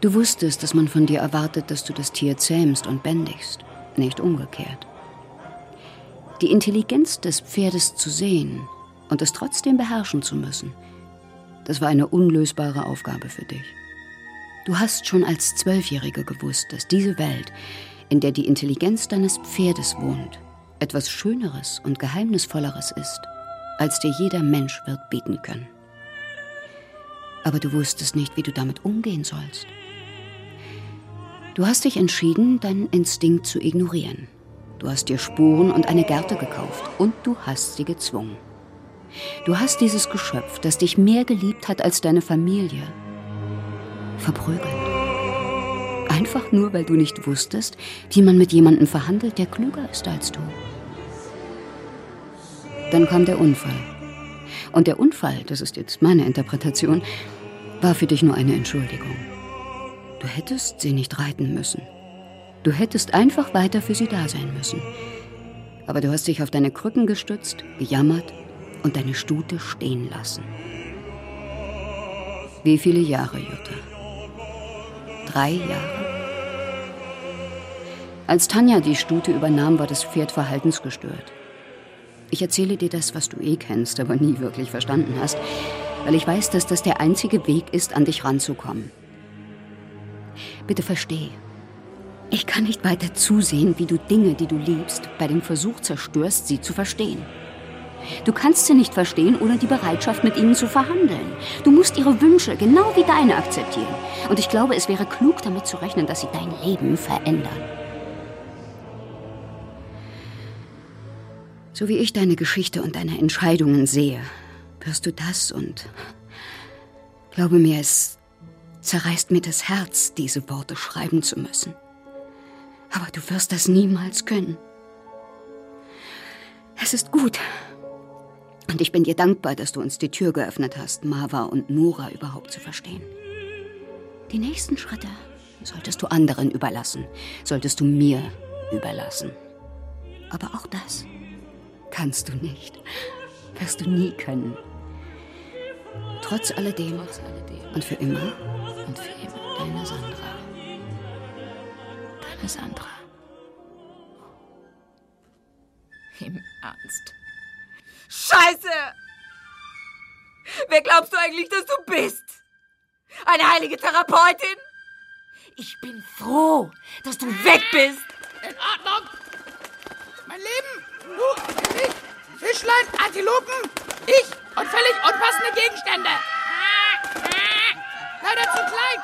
Du wusstest, dass man von dir erwartet, dass du das Tier zähmst und bändigst, nicht umgekehrt. Die Intelligenz des Pferdes zu sehen und es trotzdem beherrschen zu müssen, das war eine unlösbare Aufgabe für dich. Du hast schon als Zwölfjährige gewusst, dass diese Welt, in der die Intelligenz deines Pferdes wohnt, etwas Schöneres und Geheimnisvolleres ist, als dir jeder Mensch wird bieten können. Aber du wusstest nicht, wie du damit umgehen sollst. Du hast dich entschieden, deinen Instinkt zu ignorieren. Du hast dir Spuren und eine Gerte gekauft und du hast sie gezwungen. Du hast dieses Geschöpf, das dich mehr geliebt hat als deine Familie, verprügelt. Einfach nur, weil du nicht wusstest, wie man mit jemandem verhandelt, der klüger ist als du. Dann kam der Unfall. Und der Unfall, das ist jetzt meine Interpretation, war für dich nur eine Entschuldigung. Du hättest sie nicht reiten müssen. Du hättest einfach weiter für sie da sein müssen. Aber du hast dich auf deine Krücken gestützt, gejammert und deine Stute stehen lassen. Wie viele Jahre, Jutta? Drei Jahre? Als Tanja die Stute übernahm, war das Pferd verhaltensgestört. Ich erzähle dir das, was du eh kennst, aber nie wirklich verstanden hast, weil ich weiß, dass das der einzige Weg ist, an dich ranzukommen. Bitte versteh. Ich kann nicht weiter zusehen, wie du Dinge, die du liebst, bei dem Versuch zerstörst, sie zu verstehen. Du kannst sie nicht verstehen ohne die Bereitschaft, mit ihnen zu verhandeln. Du musst ihre Wünsche genau wie deine akzeptieren. Und ich glaube, es wäre klug, damit zu rechnen, dass sie dein Leben verändern. So wie ich deine Geschichte und deine Entscheidungen sehe, wirst du das und glaube mir, es zerreißt mir das Herz, diese Worte schreiben zu müssen. Aber du wirst das niemals können. Es ist gut. Und ich bin dir dankbar, dass du uns die Tür geöffnet hast, Marva und Nora überhaupt zu verstehen. Die nächsten Schritte solltest du anderen überlassen, solltest du mir überlassen. Aber auch das kannst du nicht, wirst du nie können. Trotz alledem und für immer und für immer deine Sandra. Deine Sandra. Im Ernst. Scheiße! Wer glaubst du eigentlich, dass du bist? Eine heilige Therapeutin? Ich bin froh, dass du weg bist. In Ordnung. Mein Leben. Du, ich, Fischlein, Antilopen, ich und völlig unpassende Gegenstände. Leider zu klein.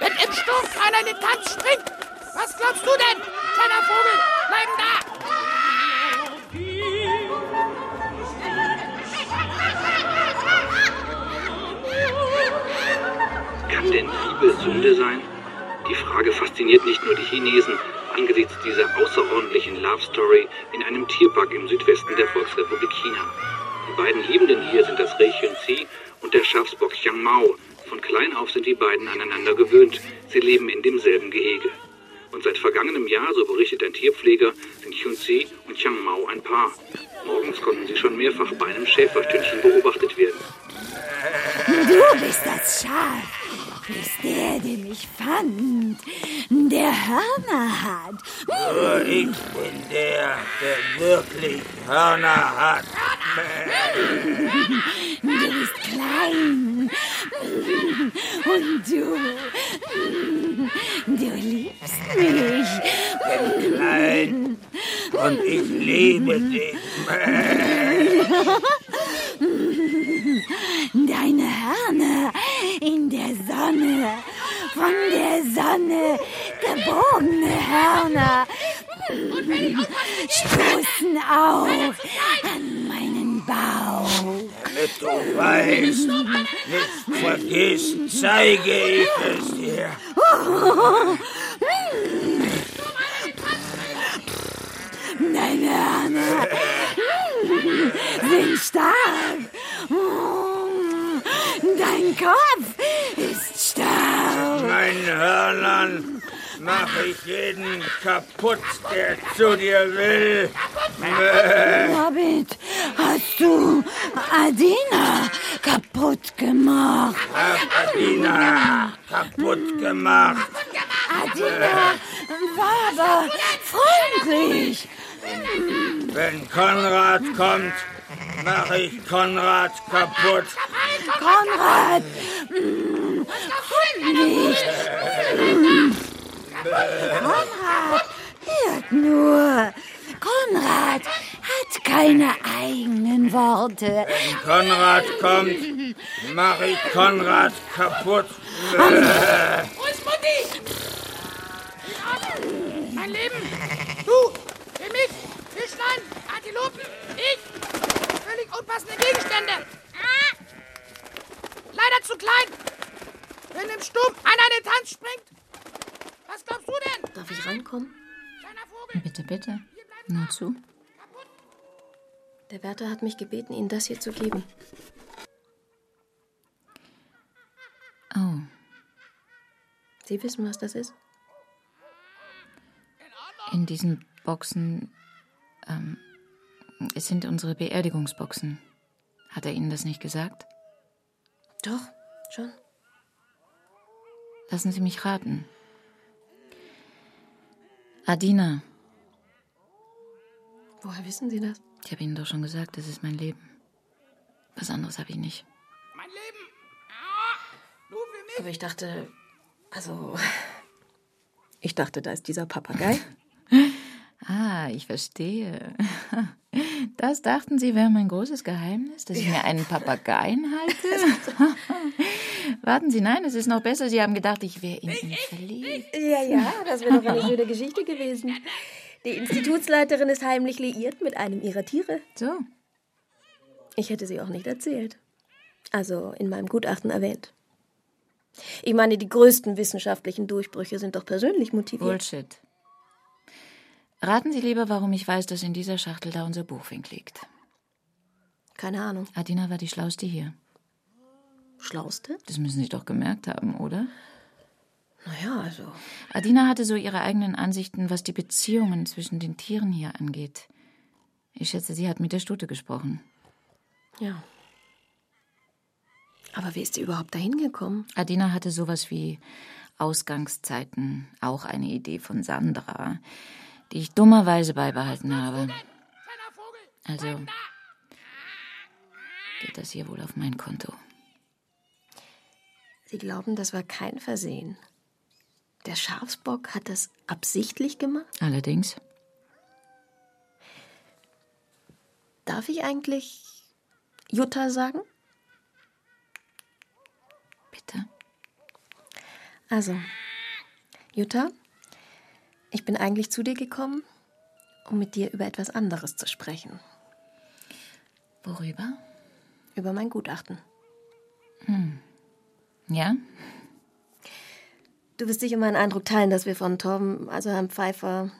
Wenn im Sturm keiner in den Tanz springt, was glaubst du denn, kleiner Vogel? Bleiben da! Kann denn Liebe Sünde sein? Die Frage fasziniert nicht nur die Chinesen angesichts dieser außerordentlichen Love Story in einem Tierpark im Südwesten der Volksrepublik China. Die beiden Liebenden hier sind das Reh Xunzi und der Schafsbock Xiang Mao. Von klein auf sind die beiden aneinander gewöhnt. Sie leben in demselben Gehege. Und seit vergangenem Jahr, so berichtet ein Tierpfleger, sind Xunzi und Xiang Mao ein Paar. Morgens konnten sie schon mehrfach bei einem Schäferstündchen beobachtet werden. Du bist das Schaf. Bist der, der mich fand. Der Hörner hat. Nur ich bin der, der wirklich Hörner hat. Du bist klein. Und du. Du liebst mich. bin klein und ich liebe dich. Deine Hörner in der Sonne, von der Sonne gebogene Hörner stoßen auch an meinen Bauch. Damit du weißt, nicht vergisst, zeige ich es dir. Deine Hörner sind stark. Dein Kopf ist stark. Meinen Hörnern mach ich jeden kaputt, der zu dir will. Damit hast du Adina kaputt gemacht. Hab Adina kaputt gemacht. Adina war aber freundlich. Wenn Konrad kommt, mach ich Konrad kaputt. Konrad, mm, komm nicht. Mm. Konrad, hört nur. Konrad hat keine eigenen Worte. Wenn Konrad kommt, mach ich Konrad kaputt. Wo ist Mutti? Mein Leben. Du, für mich, Fischlein, Antilopen, ich. Völlig unpassende Gegenstände. Leider zu klein. Wenn im Sturm einer in den Tanz springt. Was glaubst du denn? Darf ich reinkommen? Bitte, bitte. Nur zu. Der Wärter hat mich gebeten, Ihnen das hier zu geben. Oh, Sie wissen, was das ist? in diesen Boxen. Ähm, es sind unsere Beerdigungsboxen. Hat er Ihnen das nicht gesagt? Doch, schon. Lassen Sie mich raten. Adina, Woher wissen Sie das? ich habe Ihnen doch schon gesagt, das ist mein Leben. Was anderes habe ich nicht. Mein Leben. Ah, Nur für mich. Aber ich dachte, also, ich dachte, da ist dieser Papagei. Ah, ich verstehe. Das dachten Sie wäre mein großes Geheimnis, dass ich mir einen Papageien halte? Warten Sie, nein, es ist noch besser. Sie haben gedacht, ich wäre in ihn verliebt. Ja, ja, das wäre doch eine schöne Geschichte gewesen. Die Institutsleiterin ist heimlich liiert mit einem ihrer Tiere. So. Ich hätte sie auch nicht erzählt. Also in meinem Gutachten erwähnt. Ich meine, die größten wissenschaftlichen Durchbrüche sind doch persönlich motiviert. Bullshit. Raten Sie lieber, warum ich weiß, dass in dieser Schachtel da unser Buchfink liegt. Keine Ahnung. Adina war die Schlauste hier. Schlauste? Das müssen Sie doch gemerkt haben, oder? Naja, also. Adina hatte so ihre eigenen Ansichten, was die Beziehungen zwischen den Tieren hier angeht. Ich schätze, sie hat mit der Stute gesprochen. Ja. Aber wie ist sie überhaupt dahin gekommen? Adina hatte sowas wie Ausgangszeiten, auch eine Idee von Sandra, die ich dummerweise beibehalten habe. Also geht das hier wohl auf mein Konto. Sie glauben, das war kein Versehen. Der Schafsbock hat das absichtlich gemacht? Allerdings. Darf ich eigentlich Jutta sagen? Bitte. Also, Jutta, ich bin eigentlich zu dir gekommen, um mit dir über etwas anderes zu sprechen. Worüber? Über mein Gutachten. Hm. Ja? Du wirst sicher meinen Eindruck teilen, dass wir von Torben, also Herrn Pfeiffer,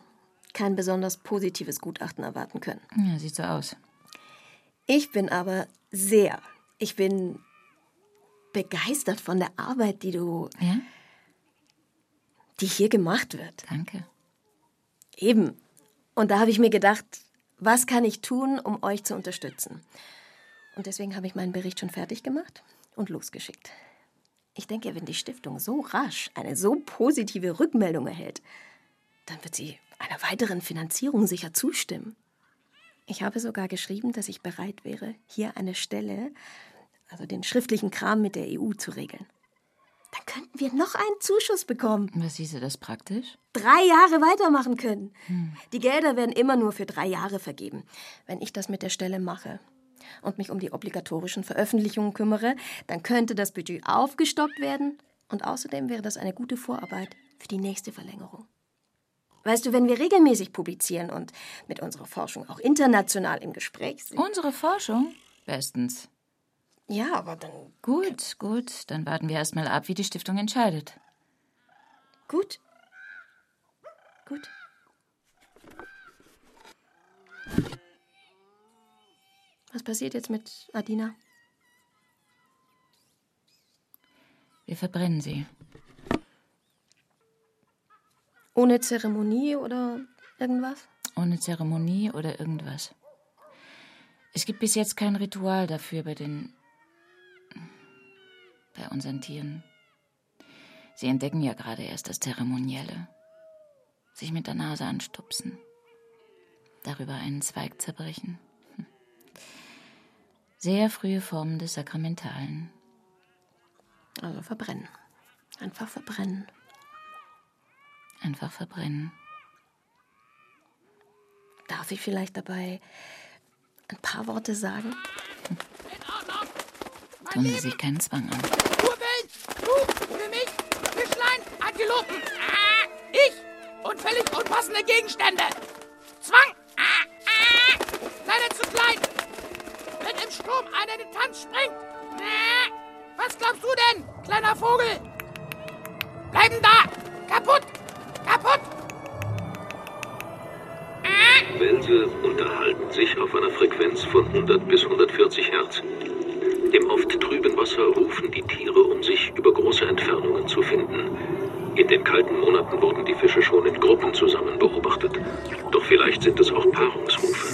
kein besonders positives Gutachten erwarten können. Ja, sieht so aus. Ich bin aber sehr, ich bin begeistert von der Arbeit, die du, Ja? die hier gemacht wird. Danke. Eben. Und da habe ich mir gedacht, was kann ich tun, um euch zu unterstützen? Und deswegen habe ich meinen Bericht schon fertig gemacht und losgeschickt. Ich denke, wenn die Stiftung so rasch eine so positive Rückmeldung erhält, dann wird sie einer weiteren Finanzierung sicher zustimmen. Ich habe sogar geschrieben, dass ich bereit wäre, hier eine Stelle, also den schriftlichen Kram mit der EU zu regeln. Dann könnten wir noch einen Zuschuss bekommen. Was hieße das praktisch? Drei Jahre weitermachen können. Die Gelder werden immer nur für drei Jahre vergeben. Wenn ich das mit der Stelle mache und mich um die obligatorischen Veröffentlichungen kümmere, dann könnte das Budget aufgestockt werden und außerdem wäre das eine gute Vorarbeit für die nächste Verlängerung. Weißt du, wenn wir regelmäßig publizieren und mit unserer Forschung auch international im Gespräch sind. Unsere Forschung? Bestens. Ja, aber dann. Gut, gut. Dann warten wir erst mal ab, wie die Stiftung entscheidet. Gut. Gut. Was passiert jetzt mit Adina? Wir verbrennen sie. Ohne Zeremonie oder irgendwas? Ohne Zeremonie oder irgendwas. Es gibt bis jetzt kein Ritual dafür bei den. Bei unseren Tieren. Sie entdecken ja gerade erst das Zeremonielle. Sich mit der Nase anstupsen. Darüber einen Zweig zerbrechen. Hm. Sehr frühe Formen des Sakramentalen. Also verbrennen. Einfach verbrennen. Einfach verbrennen. Darf ich vielleicht dabei ein paar Worte sagen? Tun Sie sich keinen Zwang an. Urwellen, du, für mich, Fischlein, Antilopen. Ah, ich und völlig unpassende Gegenstände. Zwang. Ah, ah, leider zu klein. Wenn im Sturm einer den Tanz springt. Ah, was glaubst du denn, kleiner Vogel? Bleiben da. Kaputt. Kaputt. Welse unterhalten sich auf einer Frequenz von 100 bis 140 Hertz. Im oft trüben Wasser rufen die Tiere, um sich über große Entfernungen zu finden. In den kalten Monaten wurden die Fische schon in Gruppen zusammen beobachtet. Doch vielleicht sind es auch Paarungsrufe.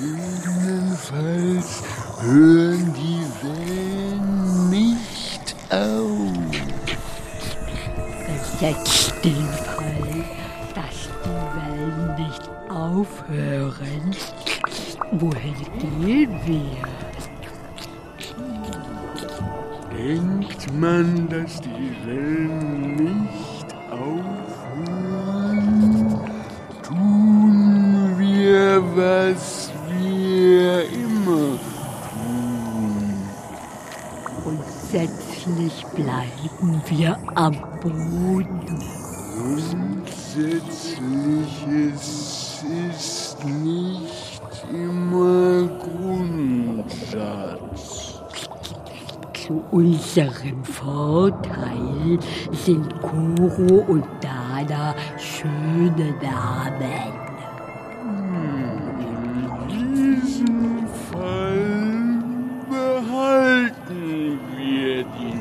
Jedenfalls hören die Wellen nicht auf. Setzt den Fall, dass die Wellen nicht aufhören. Wohin gehen wir? Denkt man, dass die Wellen nicht aufhören? Tun was wir immer tun. Grundsätzlich bleiben wir am Boden. Grundsätzliches ist nicht immer Zu unserem Vorteil sind Kuro und Dana schöne Namen. In diesem Fall behalten wir die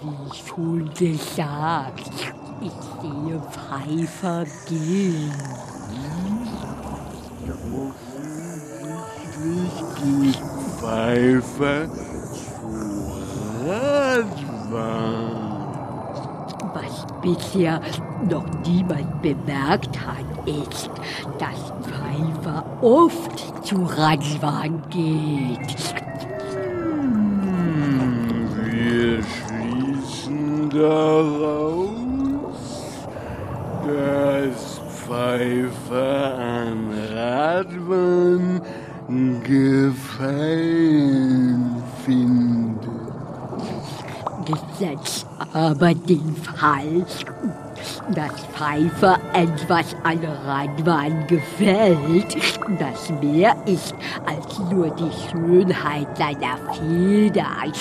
Wie schon gesagt, ich sehe Pfeifer gehen. Offensichtlich geht Radbahn. Was bisher noch niemand bemerkt hat, ist, dass Pfeifer oft zu Radbahn geht. Hm, Wir schließen daraus, dass Pfeifer an Radbahn Gefallen aber den Fall, dass Pfeifer etwas an Radbahn gefällt, das mehr ist als nur die Schönheit seiner Federn.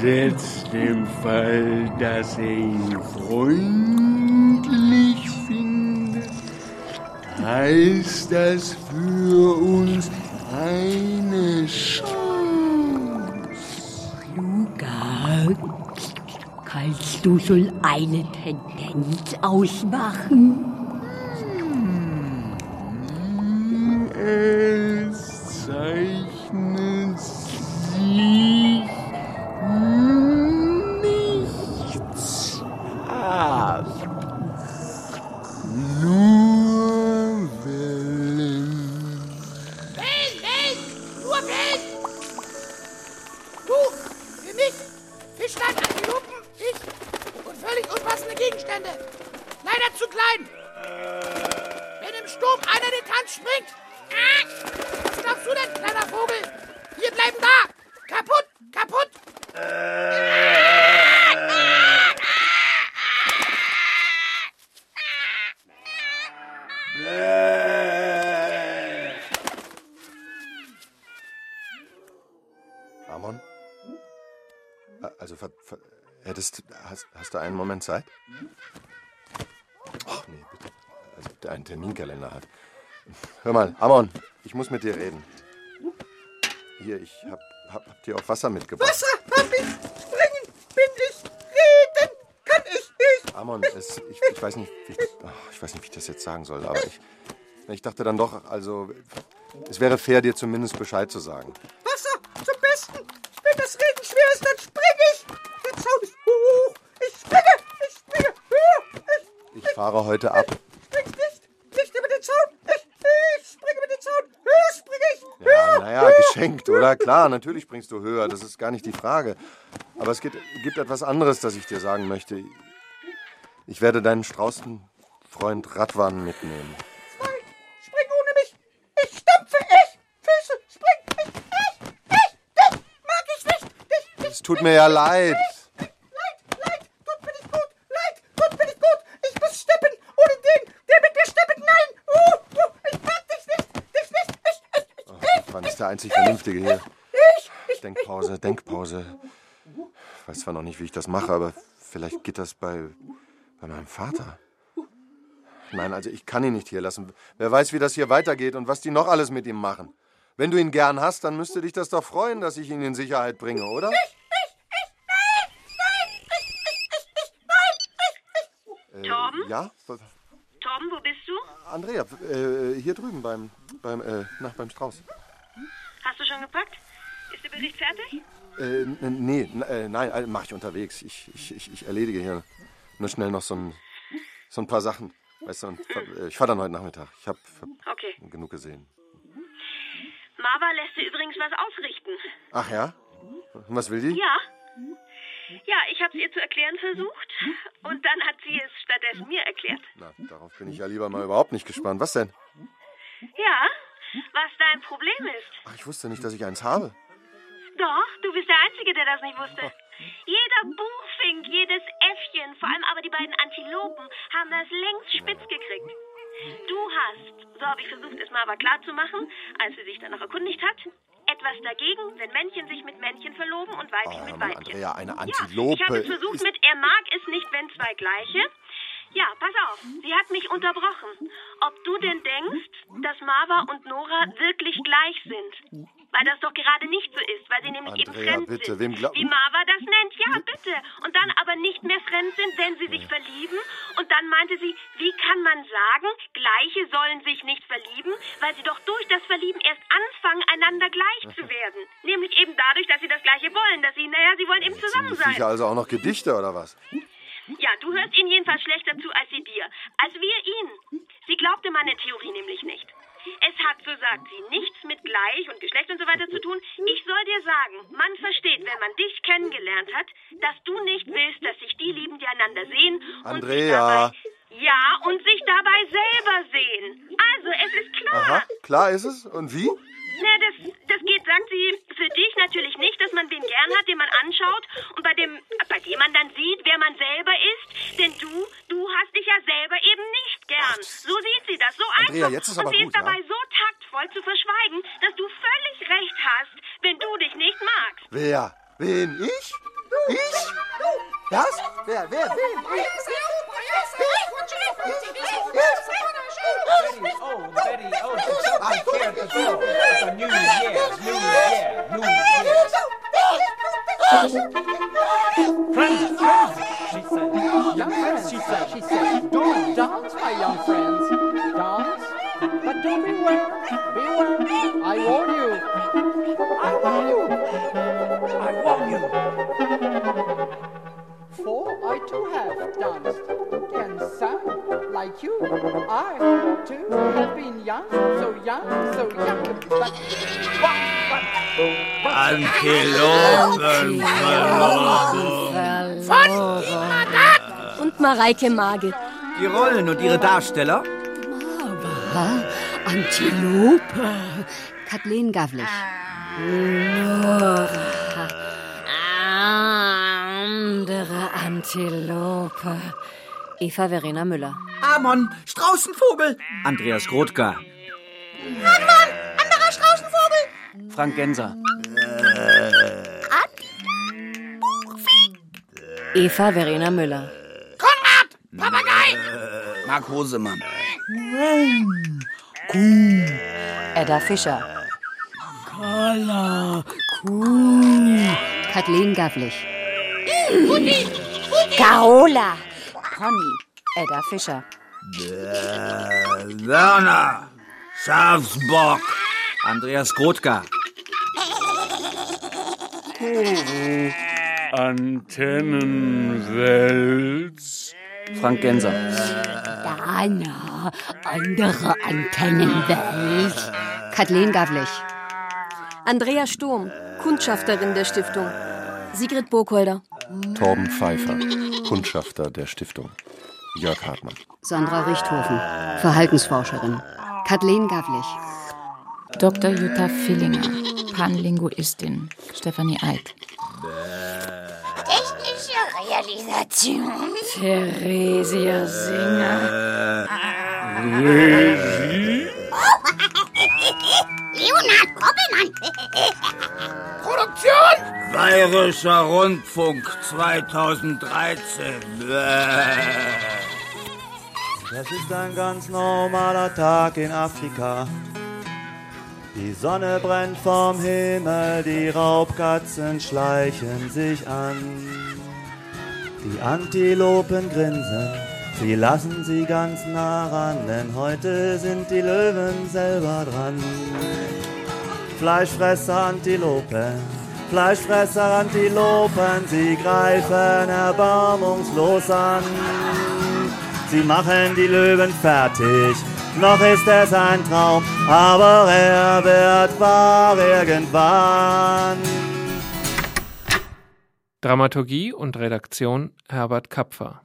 Setzt dem Fall, dass er ihn freundlich findet, heißt das für uns eine Chance. Du schon eine Tendenz ausmachen? Es zeichnet mal, Amon, ich muss mit dir reden. Hier, ich hab, hab, hab dir auch Wasser mitgebracht. Wasser hab ich, springen bin ich, reden kann ich nicht. Amon, es, ich, ich, weiß nicht, wie ich, ich weiß nicht, wie ich das jetzt sagen soll, aber ich, ich dachte dann doch, also, es wäre fair, dir zumindest Bescheid zu sagen. Wasser zum Besten. Wenn das Regen schwer ist, dann springe ich. Der Zaun ist hoch. Ich springe, ich springe. Ich Ich fahre heute ab. springe nicht, nicht über den Zaun. Ich, ich springe über den Zaun. Höher springe ich. Ja, geschenkt, oder? Klar, natürlich springst du höher, das ist gar nicht die Frage. Aber es gibt, gibt etwas anderes, das ich dir sagen möchte. Ich werde deinen Straußenfreund Radwan mitnehmen. Spring ohne mich. Ich stampfe, ich. Füße, spring, ich, ich, ich. Dich mag ich nicht. Dich, dich. Es tut mir ja Leid, tut mir nicht gut. Leid, tut mir nicht gut. Ich muss steppen. Ohne den, der mit mir steppet. Nein. Uh, uh, ich mag dich nicht. Dich nicht. Ich, ich, ich. Wann ist der einzig Vernünftige hier? Ich, Denkpause, Denkpause. Ich weiß zwar noch nicht, wie ich das mache, aber vielleicht geht das bei, bei meinem Vater. Nein, also ich kann ihn nicht hier lassen. Wer weiß, wie das hier weitergeht und was die noch alles mit ihm machen. Wenn du ihn gern hast, dann müsste dich das doch freuen, dass ich ihn in Sicherheit bringe, oder? Äh, Torben? Ja? Torben, wo bist du? Andrea, äh, hier drüben beim, beim, äh, na, beim Strauß. Hast du schon gepackt? Bericht fertig? Äh, nee, äh, nein, äh, mach ich unterwegs. Ich, ich, ich, ich erledige hier nur schnell noch so ein, so ein paar Sachen. Weißt du, und, äh, ich fahr dann heute Nachmittag. Ich habe Okay. genug gesehen. Marva lässt dir übrigens was ausrichten. Ach ja? Und was will die? Ja. Ja, ich habe es ihr zu erklären versucht und dann hat sie es stattdessen mir erklärt. Na, darauf bin ich ja lieber mal überhaupt nicht gespannt. Was denn? Ja, was dein Problem ist. Ach, ich wusste nicht, dass ich eins habe. Doch, du bist der Einzige, der das nicht wusste. Jeder Buchfink, jedes Äffchen, vor allem aber die beiden Antilopen, haben das längst spitz gekriegt. Du hast, so habe ich versucht, es mal aber klar zu machen, als sie sich danach erkundigt hat, etwas dagegen, wenn Männchen sich mit Männchen verloben und Weibchen mit Weibchen. Andrea, eine Ja, Antilope. ich habe es versucht mit er mag es nicht, wenn zwei gleiche. Ja, pass auf, sie hat mich unterbrochen. Ob du denn denkst, dass Marva und Nora wirklich gleich sind? Weil das doch gerade nicht so ist, weil sie nämlich eben Andrea, fremd bitte, sind. wem glaub- Wie Marva das nennt, ja, bitte. Und dann aber nicht mehr fremd sind, wenn sie sich verlieben. Und dann meinte sie, wie kann man sagen, Gleiche sollen sich nicht verlieben, weil sie doch durch das Verlieben erst anfangen, einander gleich zu werden. Nämlich eben dadurch, dass sie das Gleiche wollen, dass sie, naja, sie wollen eben zusammen sein. Viecher also auch noch Gedichte oder was? Ja, du hörst ihnen jedenfalls schlechter zu als sie dir. Als wir ihnen. Sie glaubte meine Theorie nämlich nicht. Es hat, so sagt sie, nichts mit Gleich und Geschlecht und so weiter zu tun. Ich soll dir sagen, man versteht, wenn man dich kennengelernt hat, dass du nicht willst, dass sich die lieben, die einander sehen. Und sich Andrea. dabei, ja, und sich dabei selber sehen. Also, es ist klar. Aha, klar ist es. Und wie? Na, das, das geht, sagt sie, für dich natürlich nicht, dass man wen gern hat, den man anschaut und bei dem, bei dem man dann sieht, wer man selber ist. Denn du, du hast dich ja selber eben nicht gern. So sieht sie das, so Andrea, einfach. jetzt ist und aber sie gut, ist dabei ja? so taktvoll zu verschweigen, dass du völlig recht hast, wenn du dich nicht magst. Wer? Wen? Ich? Ich? Oh, oh, was? Wer? Wer? Wen? Oh, Betty, oh, she's so prepared to go. It's a new year, new year, new year. Friends, friends, she said. Young friends, she said. She said, don't dance, my young friends. Dance, but do beware, beware. I warn you. I warn you. I warn you. For I too have danced, can sound like you. I too have been young, so young, so young, but Antilopen verloren. Von Und Mareike Mage. Die Rollen und ihre Darsteller? Ha? Antilope. Kathleen Gavlich. Nora. Andere Antilope. Eva Verena Müller. Amon, Straußenvogel. Andreas Grothka. Hagmann, anderer Straußenvogel. Frank Genser. Eva Verena Müller. Papagei! Marc Hosemann. Edda Fischer. Kala. Kuh. Kathleen Gavlich. Guti! Carola. Conny. Edda Fischer. Äh, Werner. Schafsbock. Andreas Grothka. Antennenwels. Frank Genser. Dana. Andere Antennenwelt. Kathleen Gavlich. Andrea Sturm, Kundschafterin der Stiftung. Sigrid Burgholder. Torben Pfeiffer, Kundschafter der Stiftung. Jörg Hartmann. Sandra Richthofen. Verhaltensforscherin. Kathleen Gavlich. Dr. Jutta Villinger, Panlinguistin. Stefanie Eid. Technische Realisation. Theresia Singer. Leonhard Koppelmann. Produktion! Bayerischer Rundfunk 2013. Das ist ein ganz normaler Tag in Afrika. Die Sonne brennt vom Himmel, die Raubkatzen schleichen sich an. Die Antilopen grinsen, sie lassen sie ganz nah ran, denn heute sind die Löwen selber dran. Fleischfresser Antilopen, Fleischfresser Antilopen, sie greifen erbarmungslos an. Sie machen die Löwen fertig, noch ist es ein Traum, aber er wird wahr irgendwann. Dramaturgie und Redaktion Herbert Kapfer